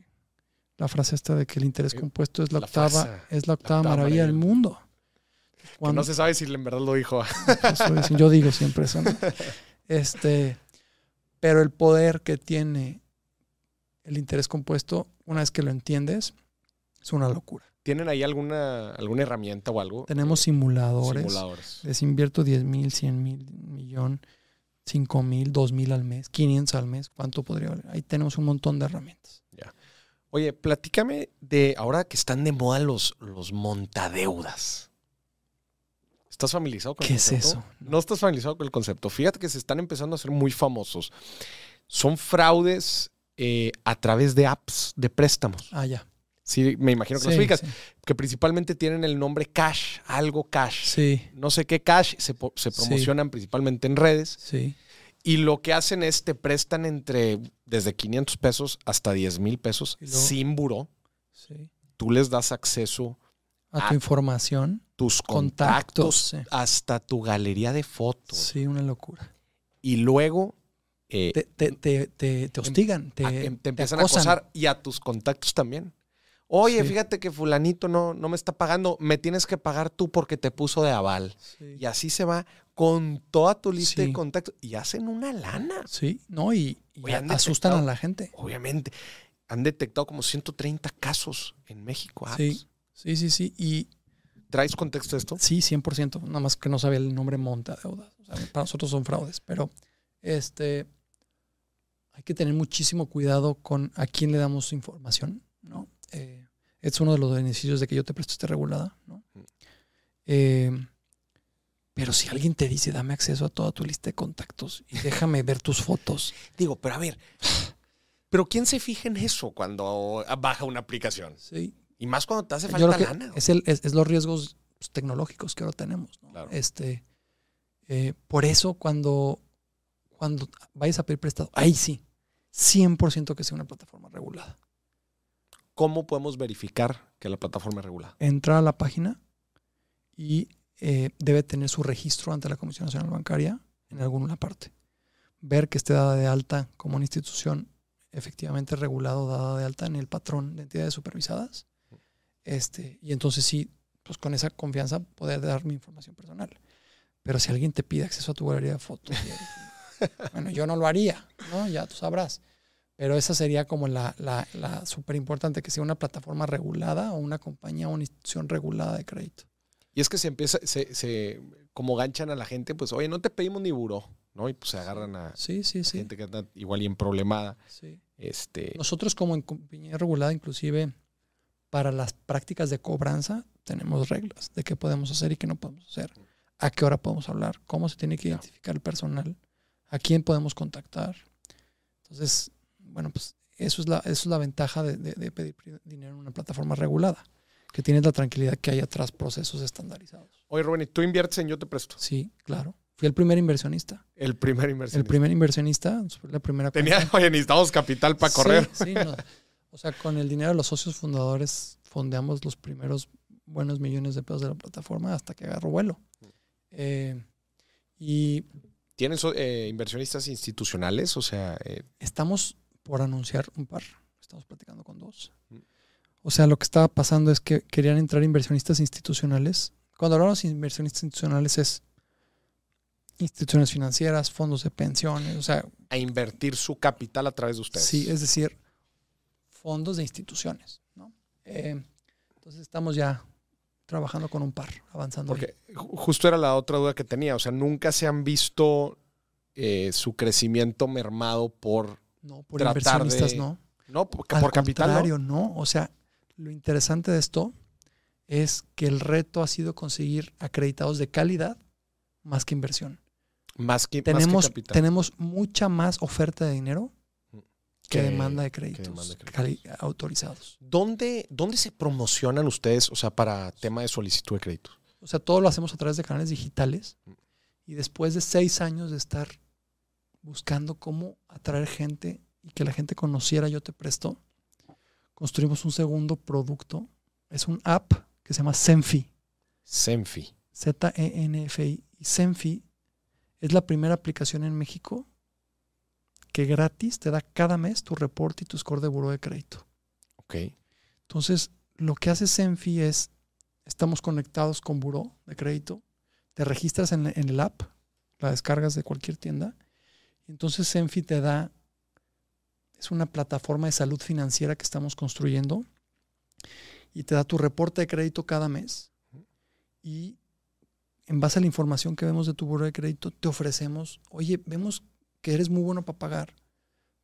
la frase esta de que el interés compuesto es la, la octava, frase, es la octava octava maravilla del mundo. Que Cuando- no se sabe si en verdad lo dijo. eso dicen, yo digo siempre eso. ¿no? [laughs] Este, pero el poder que tiene el interés compuesto, una vez que lo entiendes, es una locura. ¿Tienen ahí alguna, alguna herramienta o algo? Tenemos simuladores. simuladores. Les invierto 10 mil, 100 mil, millón, 5 mil, 2 mil al mes, 500 al mes. ¿Cuánto podría valer? Ahí tenemos un montón de herramientas. Oye, platícame de ahora que están de moda los, los montadeudas. ¿Estás familiarizado con ¿Qué el es concepto? eso? No estás familiarizado con el concepto. Fíjate que se están empezando a hacer muy famosos. Son fraudes eh, a través de apps de préstamos. Ah, ya. Sí, me imagino que Sí, los ubicas. sí. Que principalmente tienen el nombre Cash, algo Cash. Sí, No sé qué Cash, se, Sí. promocionan principalmente en redes. sí. Y lo que hacen es te prestan entre desde 500 pesos hasta 10 mil pesos luego- sin buró. sí. Tú les das acceso A Ah. tu información. Tus Contactos, hasta tu galería de fotos. Sí, una locura. Y luego eh, Te, te, te, te, te hostigan, te, a- em- te empiezan acosan. a acosar y a tus contactos también. Oye, Sí. fíjate que fulanito no, no me está pagando, me tienes que pagar tú porque te puso de aval. Sí. Y así se va con toda tu lista Sí. de contactos y hacen una lana. Sí, no, y, y Oye, han asustan a la gente. Obviamente, han detectado como 130 casos en México. apps. Sí, sí, sí, sí. Y ¿Traes contexto esto? sí, 100%. Nada más que no sabía el nombre monta deuda. O sea, para nosotros son fraudes. Pero este hay que tener muchísimo cuidado con a quién le damos información. ¿no? Eh, es uno de los beneficios de que yo te presto esté regulada. ¿no? Eh, pero si alguien te dice, dame acceso a toda tu lista de contactos y [laughs] déjame ver tus fotos. Digo, pero a ver, ¿pero quién se fija en eso cuando baja una aplicación? Sí, Y más cuando te hace falta lana. es, el, es, es los riesgos pues, tecnológicos que ahora tenemos. ¿no? Claro. Este, eh, por eso cuando, cuando vayas a pedir prestado, ahí sí, 100% que sea una plataforma regulada. ¿Cómo podemos verificar que la plataforma es regulada? Entrar a la página y eh, debe tener su registro ante la Comisión Nacional Bancaria en alguna parte. Ver que esté dada de alta como una institución efectivamente regulado, dada de alta en el patrón de entidades supervisadas. Este, y entonces sí, pues con esa confianza poder dar mi información personal. Pero si alguien te pide acceso a tu galería de fotos, [laughs] bueno, yo no lo haría, ¿no? Ya tú sabrás. Pero esa sería como la, la, la súper importante, que sea una plataforma regulada o una compañía o una institución regulada de crédito. Y es que se empieza, se, se como ganchan a la gente, pues, oye, no te pedimos ni buró, ¿no? Y pues se agarran a Sí, sí, sí. gente que anda igual y en problemada. Este, Nosotros como en compañía regulada, inclusive para las prácticas de cobranza, tenemos reglas de qué podemos hacer y qué no podemos hacer, a qué hora podemos hablar, cómo se tiene que identificar el personal, a quién podemos contactar. Entonces, bueno, pues eso es la, eso es la ventaja de, de- de pedir dinero en una plataforma regulada, que tienes la tranquilidad que hay atrás procesos estandarizados. oye, Rubén, ¿y tú inviertes en Yo Te Presto? Sí, claro. Fui el primer inversionista. El primer inversión. El primer inversionista, la primera Tenía, cuenta. oye, necesitamos capital para Sí, correr. sí, no. O sea, con el dinero de los socios fundadores fondeamos los primeros buenos millones de pesos de la plataforma hasta que agarró vuelo. Eh, y ¿Tienen eh, inversionistas institucionales? O sea, eh, estamos por anunciar un par. Estamos platicando con dos. Mm. O sea, lo que estaba pasando es que querían entrar inversionistas institucionales. Cuando hablamos de inversionistas institucionales es instituciones financieras, fondos de pensiones, o sea, a invertir su capital a través de ustedes. Sí, es decir, fondos de instituciones. ¿no? Eh, entonces estamos ya trabajando con un par, avanzando. Porque ju- justo era la otra duda que tenía. O sea, nunca se han visto eh, su crecimiento mermado por. no, por tratar inversionistas de- no. No, por, Al por capital. ¿no? O sea, lo interesante de esto es que el reto ha sido conseguir acreditados de calidad más que inversión. Más que, más que Tenemos, capital. tenemos mucha más oferta de dinero que, Que- demanda de créditos, demanda de créditos. cali- autorizados. ¿Dónde, ¿Dónde se promocionan ustedes, o sea, para tema de solicitud de crédito? O sea, todo lo hacemos a través de canales digitales. Y después de seis años de estar buscando cómo atraer gente y que la gente conociera Yo Te Presto, construimos un segundo producto. Es un app que se llama Senfi, Senfi. Z-E-N-F-I. Y Senfi es la primera aplicación en México que gratis te da cada mes tu reporte y tu score de buró de crédito. Ok. Entonces, lo que hace Senfi es, estamos conectados con Buró de Crédito, te registras en, en el app, la descargas de cualquier tienda, y entonces Senfi te da, es una plataforma de salud financiera que estamos construyendo, y te da tu reporte de crédito cada mes, y en base a la información que vemos de tu Buró de Crédito, te ofrecemos, oye, vemos que eres muy bueno para pagar,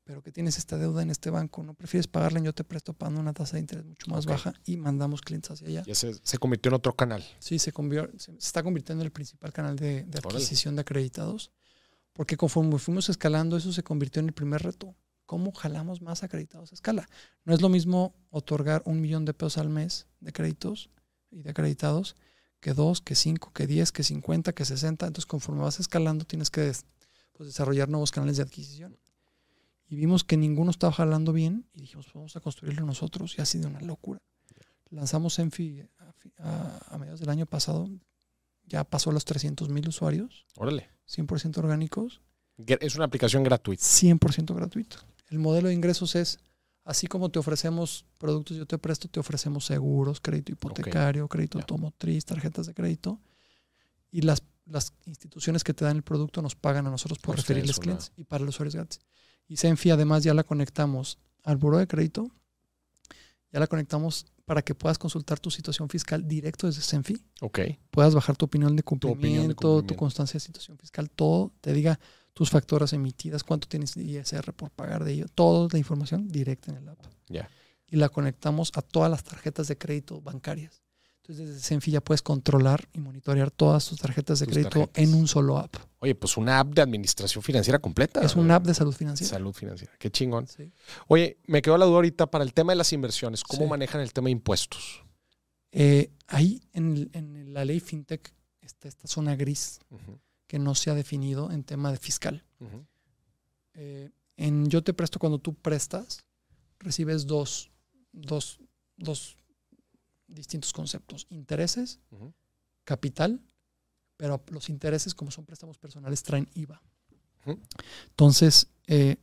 pero que tienes esta deuda en este banco, no prefieres pagarla en yo te presto pagando una tasa de interés mucho más baja y mandamos clientes hacia allá. Ya se, se convirtió en otro canal. Sí, se, convier- se se está convirtiendo en el principal canal de, adquisición de acreditados, porque conforme fuimos escalando, eso se convirtió en el primer reto. ¿Cómo jalamos más acreditados a escala? No es lo mismo otorgar un millón de pesos al mes de créditos y de acreditados que dos, que cinco, que diez, que cincuenta, que sesenta. Entonces, conforme vas escalando, tienes que pues, desarrollar nuevos canales de adquisición. Y vimos que ninguno estaba jalando bien y dijimos, pues, vamos a construirlo nosotros. Y ha sido una locura. Lanzamos Enfi a, a- a mediados del año pasado. Ya pasó los 300 mil usuarios, Órale. 100% orgánicos, Es una aplicación gratuita. 100% gratuito. El modelo de ingresos es, así como te ofrecemos productos, yo te presto, te ofrecemos seguros, crédito hipotecario, crédito automotriz, tarjetas de crédito. Y las, las instituciones que te dan el producto nos pagan a nosotros por ustedes referirles una- clientes y para los usuarios gratis. Y Senfi además ya la conectamos al buro de crédito, ya la conectamos para que puedas consultar tu situación fiscal directo desde Senfi Ok. puedas bajar tu opinión de opinión de cumplimiento, tu constancia de situación fiscal, todo, te diga tus facturas emitidas, cuánto tienes de ISR por pagar de ello, toda la información directa en el app. Ya. Y la conectamos a todas las tarjetas de crédito bancarias. Entonces desde Senfi ya puedes controlar y monitorear todas tus tarjetas de Tus crédito tarjetas. en un solo app. Oye, pues una app de administración financiera completa. Es una app de salud financiera. Salud financiera. Qué chingón. Sí. Oye, me quedó la duda ahorita para el tema de las inversiones. ¿Cómo Sí. manejan el tema de impuestos? Eh, ahí en, la ley FinTech está esta zona gris que no se ha definido en tema de fiscal. Eh, en Yo te presto cuando tú prestas, recibes dos, dos, dos distintos conceptos. Intereses, capital, pero los intereses, como son préstamos personales, traen IVA. Entonces, eh,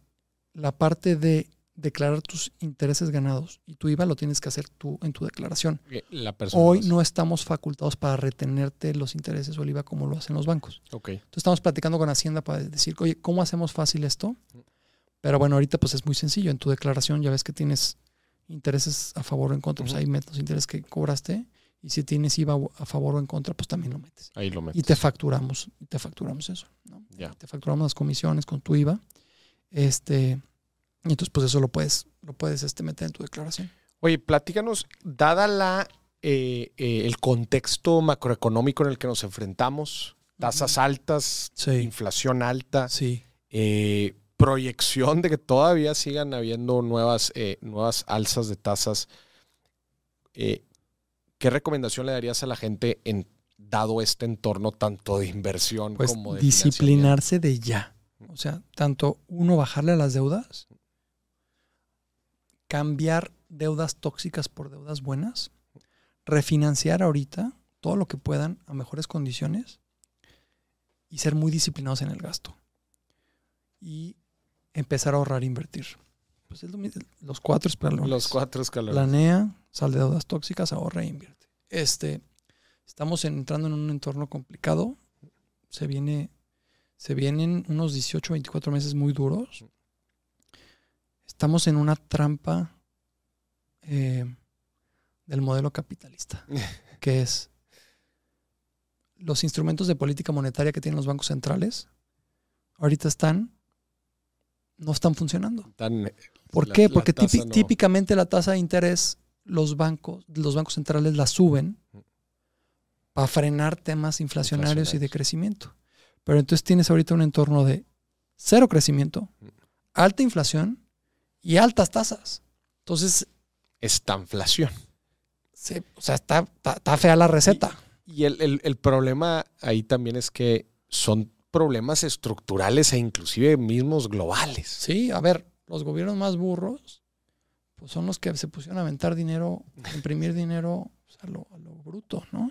la parte de declarar tus intereses ganados y tu IVA lo tienes que hacer tú en tu declaración. Eh, La. Hoy no estamos facultados para retenerte los intereses o el IVA como lo hacen los bancos. Entonces estamos platicando con Hacienda para decir, oye, ¿cómo hacemos fácil esto? Pero bueno, ahorita pues es muy sencillo. En tu declaración ya ves que tienes intereses a favor o en contra, pues ahí metes los intereses que cobraste. Y si tienes IVA a favor o en contra, pues también lo metes. Ahí lo metes. Y te facturamos, y te facturamos eso. ¿no? Ya. Te facturamos las comisiones con tu IVA. Este, y entonces pues eso lo puedes, lo puedes este, meter en tu declaración. Oye, platícanos, dada la eh, eh, el contexto macroeconómico en el que nos enfrentamos, tasas altas, Sí. inflación alta, Sí. eh, proyección de que todavía sigan habiendo nuevas, eh, nuevas alzas de tasas. eh, ¿Qué recomendación le darías a la gente en dado este entorno tanto de inversión Pues como de disciplinarse de ya. O sea, tanto uno bajarle a las deudas, cambiar deudas tóxicas por deudas buenas, refinanciar ahorita todo lo que puedan a mejores condiciones y ser muy disciplinados en el gasto. Y empezar a ahorrar e invertir. Pues es lo mi- los cuatro escalones. Los cuatro escalones. Planea, sal de deudas tóxicas, ahorra e invierte. Este, estamos entrando en un entorno complicado. Se viene, se vienen unos 18, 24 meses muy duros. Estamos en una trampa eh, del modelo capitalista, [laughs] que es los instrumentos de política monetaria que tienen los bancos centrales. Ahorita están, no están funcionando. Tan- ¿Por la- qué? Porque no- típicamente la tasa de interés, los bancos, los bancos centrales la suben para frenar temas inflacionarios y de crecimiento. Pero entonces tienes ahorita un entorno de cero crecimiento, alta inflación y altas tasas. Entonces, estanflación. se- o sea, está, está- está fea la receta. Y el, el- el problema ahí también es que son problemas estructurales e inclusive mismos globales. Sí, a ver, los gobiernos más burros pues son los que se pusieron a aventar dinero, a [laughs] imprimir dinero pues, a, lo, a lo bruto, ¿no?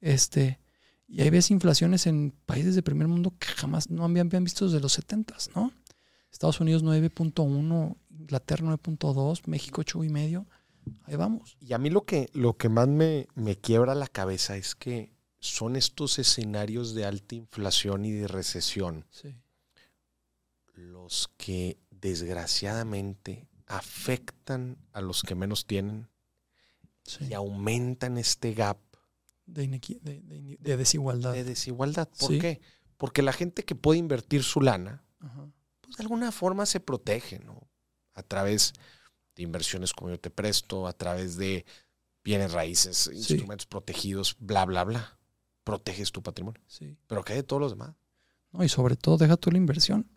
Este, y ahí ves inflaciones en países de primer mundo que jamás no habían, habían visto desde los 70, ¿no? Estados Unidos 9.1, Inglaterra 9.2, México 8.5. Ahí vamos. Y a mí lo que, lo que más me, me quiebra la cabeza es que son estos escenarios de alta inflación y de recesión Sí. los que desgraciadamente afectan a los que menos tienen sí. y aumentan este gap De, de- de- de desigualdad. de desigualdad. ¿Por Sí. qué? Porque la gente que puede invertir su lana, Ajá. pues de alguna forma se protege, ¿no? A través de inversiones como yo te presto, a través de bienes raíces, instrumentos protegidos, bla, bla, bla. Proteges tu patrimonio. Sí. Pero ¿qué hay de todos los demás? No, y sobre todo, deja tú la inversión.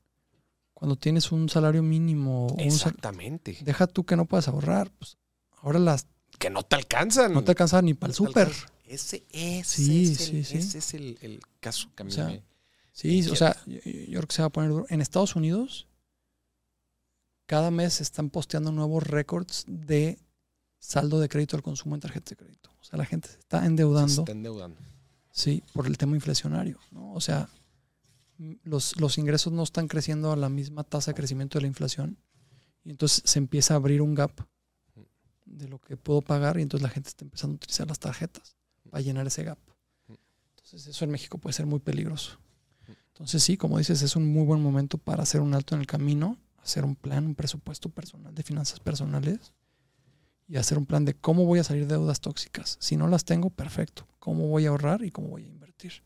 Cuando tienes un salario mínimo, sal- Exactamente. deja tú que no puedas ahorrar. Pues ahora las Que no te alcanzan. no te alcanza ni para el No súper. Ese, ese Sí, es, el, sí, sí. ese es el, el caso que a mí O sea, me... Sí, me o sea, yo, yo creo que se va a poner duro. En Estados Unidos, cada mes se están posteando nuevos récords de saldo de crédito al consumo en tarjeta de crédito. O sea, la gente se está se endeudando, está endeudando. Sí, por el tema inflacionario. ¿no? O sea, los, los ingresos no están creciendo a la misma tasa de crecimiento de la inflación. Y entonces se empieza a abrir un gap de lo que puedo pagar y entonces la gente está empezando a utilizar las tarjetas para llenar ese gap. Entonces eso en México puede ser muy peligroso. Entonces sí, como dices, es un muy buen momento para hacer un alto en el camino, hacer un plan, un presupuesto personal de finanzas personales y hacer un plan de cómo voy a salir de deudas tóxicas. Si no las tengo, perfecto. Cómo voy a ahorrar y cómo voy a invertir.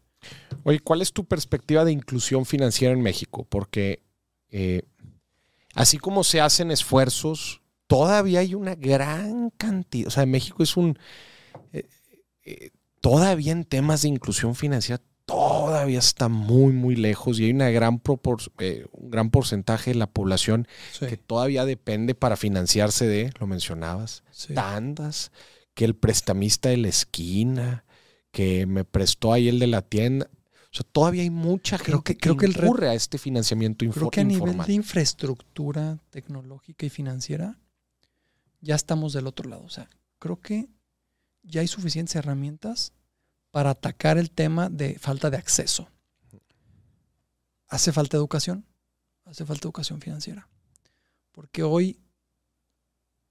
Oye, ¿cuál es tu perspectiva de inclusión financiera en México? Porque eh, así como se hacen esfuerzos, todavía hay una gran cantidad. O sea, México es un. eh, eh, todavía en temas de inclusión financiera, todavía está muy, muy lejos y hay una gran eh, un gran porcentaje de la población que todavía depende para financiarse de, lo mencionabas, tandas, que el prestamista de la esquina, que me prestó ahí el de la tienda. O sea, todavía hay mucha gente que, creo que recurre a este financiamiento informal. Creo que a nivel de infraestructura tecnológica y financiera, ya estamos del otro lado. O sea, creo que ya hay suficientes herramientas para atacar el tema de falta de acceso. Hace falta educación, hace falta educación financiera. Porque hoy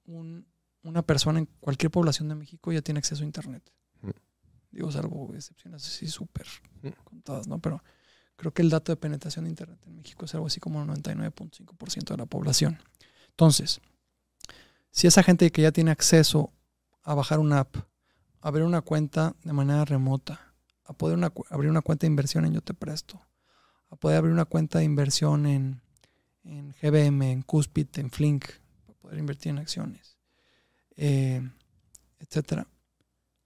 una persona en cualquier población de México ya tiene acceso a Internet. Mm. Digo, salvo excepciones así súper mm. contadas, ¿no? Pero creo que el dato de penetración de Internet en México es algo así como el 99.5% de la población. Entonces, si esa gente que ya tiene acceso a bajar una app, abrir una cuenta de manera remota, a poder abrir una cuenta de inversión en Yo Te Presto, a poder abrir una cuenta de inversión en, en GBM, en Cuspit, en Flink, para poder invertir en acciones, eh, etcétera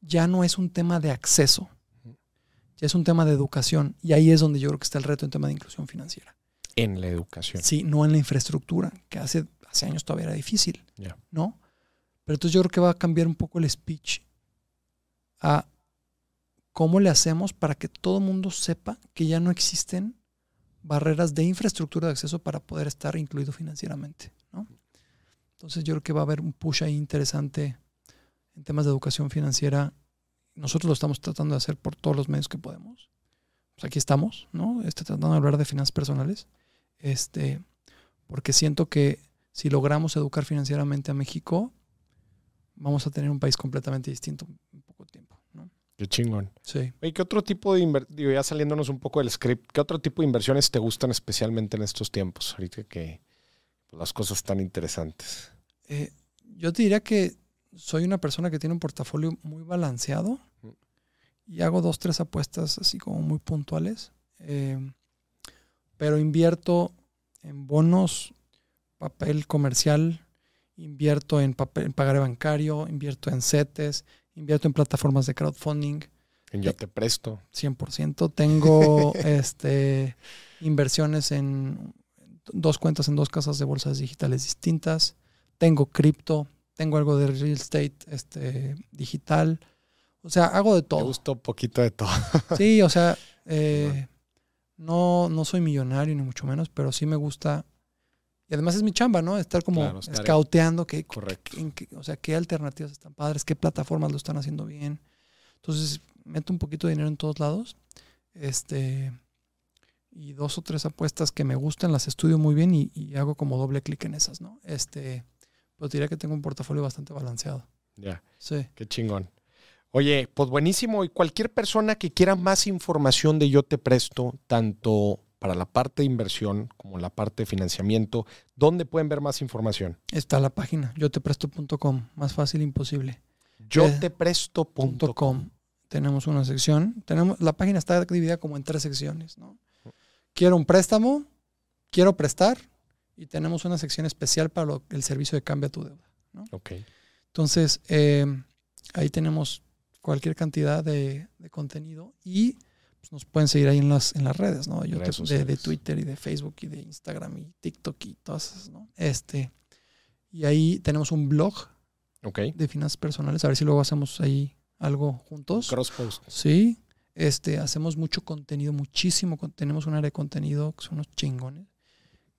ya no es un tema de acceso, ya es un tema de educación. Y ahí es donde yo creo que está el reto en tema de inclusión financiera. En la educación. Sí, no en la infraestructura, que hace, hace años todavía era difícil. ¿No? Pero entonces yo creo que va a cambiar un poco el speech a cómo le hacemos para que todo el mundo sepa que ya no existen barreras de infraestructura de acceso para poder estar incluido financieramente. ¿no? Entonces yo creo que va a haber un push ahí interesante en temas de educación financiera, nosotros lo estamos tratando de hacer por todos los medios que podemos. Pues aquí estamos, ¿no? Este, tratando de hablar de finanzas personales. Este, porque siento que si logramos educar financieramente a México, vamos a tener un país completamente distinto en poco tiempo. ¿no? Qué chingón. Sí. ¿Y qué otro tipo de digo, ya saliéndonos un poco del script, qué otro tipo de inversiones te gustan especialmente en estos tiempos? Ahorita que las cosas están interesantes. Eh, yo te diría que soy una persona que tiene un portafolio muy balanceado y hago dos, tres apuestas así como muy puntuales. Em, pero invierto en bonos, papel comercial, invierto en, papel, en pagaré bancario, invierto en CETES, invierto en plataformas de crowdfunding. En Yo Te Presto. 100%. Tengo [laughs] este, inversiones en dos cuentas en dos casas de bolsas digitales distintas. Tengo cripto, tengo algo de real estate este, digital. O sea, hago de todo. Me gusta un poquito de todo. [laughs] sí, o sea, eh, no, no soy millonario ni mucho menos, pero sí me gusta. Y además es mi chamba, ¿no? Estar como claro, scouteando que, o sea, qué alternativas están padres, qué plataformas lo están haciendo bien. Entonces, meto un poquito de dinero en todos lados. Este, y dos o tres apuestas que me gustan, las estudio muy bien y, y hago como doble clic en esas, ¿no? Este, pero diría que tengo un portafolio bastante balanceado. Ya. Sí. Qué chingón. Oye, pues buenísimo. Y cualquier persona que quiera más información de Yo Te Presto, tanto para la parte de inversión como la parte de financiamiento, ¿dónde pueden ver más información? Está la página, yotepresto.com. Más fácil imposible. Yotepresto.com. Tenemos una sección. Tenemos, la página está dividida como en tres secciones. ¿no? Quiero un préstamo, quiero prestar y tenemos una sección especial para el servicio de cambio a tu deuda. ¿no? Entonces, eh, ahí tenemos cualquier cantidad de, contenido y pues, nos pueden seguir ahí en las, en las redes, ¿no? Yo de, Twitter y de Facebook y de Instagram y TikTok y todas esas, ¿no? Este, y ahí tenemos un blog de finanzas personales. A ver si luego hacemos ahí algo juntos. Cross post. Sí. Este, hacemos mucho contenido, muchísimo. Tenemos un área de contenido que son unos chingones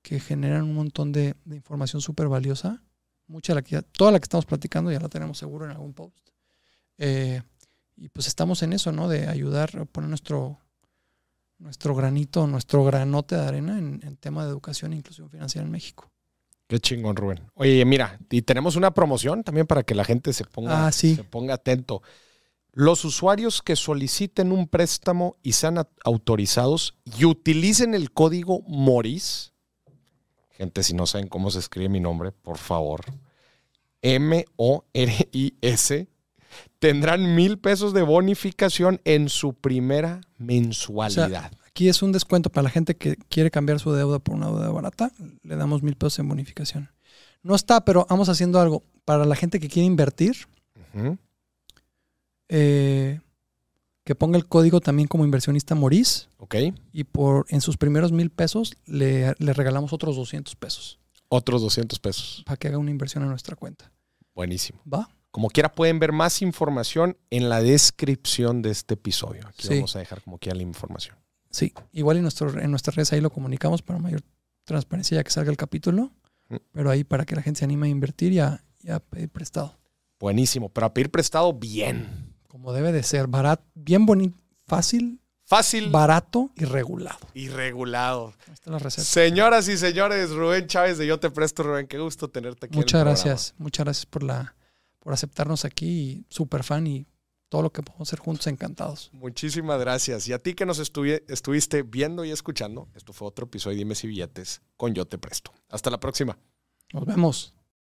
que generan un montón de, información súper valiosa. Mucha la que toda la que estamos platicando ya la tenemos seguro en algún post. Eh, y pues estamos en eso, ¿no? De ayudar a poner nuestro, nuestro granito, nuestro granote de arena en, en tema de educación e inclusión financiera en México. Qué chingón, Rubén. Oye, mira, y tenemos una promoción también para que la gente se ponga, ah, se ponga atento. Los usuarios que soliciten un préstamo y sean autorizados y utilicen el código MORIS, Gente, si no saben cómo se escribe mi nombre, por favor. M-O-R-I-S. Tendrán mil pesos de bonificación en su primera mensualidad. aquí es un descuento para la gente que quiere cambiar su deuda por una deuda barata. Le damos mil pesos en bonificación. No está, pero vamos haciendo algo. Para la gente que quiere invertir, eh, que ponga el código también como inversionista Maurice Ok. y por en sus primeros mil pesos le, le regalamos otros 200 pesos Otros 200 pesos. para que haga una inversión a nuestra cuenta. Buenísimo. ¿Va? Como quiera, pueden ver más información en la descripción de este episodio. Aquí Sí. vamos a dejar como quiera la información. Sí, igual en, nuestro, en nuestras redes ahí lo comunicamos para mayor transparencia ya que salga el capítulo, Mm. pero ahí para que la gente se anime a invertir y a, y a pedir prestado. Buenísimo. Pero a pedir prestado, bien. Como debe de ser, barato, bien bonito, fácil, Fácil barato y regulado. y regulado. Ahí está la receta. Señoras y señores, Rubén Chávez de Yo Te Presto, Rubén. Qué gusto tenerte aquí. en el Muchas programa. gracias, muchas gracias por la por aceptarnos aquí súper fan y todo lo que podemos hacer juntos encantados. Muchísimas gracias. Y a ti que nos estuvi- estuviste viendo y escuchando, esto fue otro episodio de Dime si Billetes con Yo Te Presto. Hasta la próxima. Nos vemos.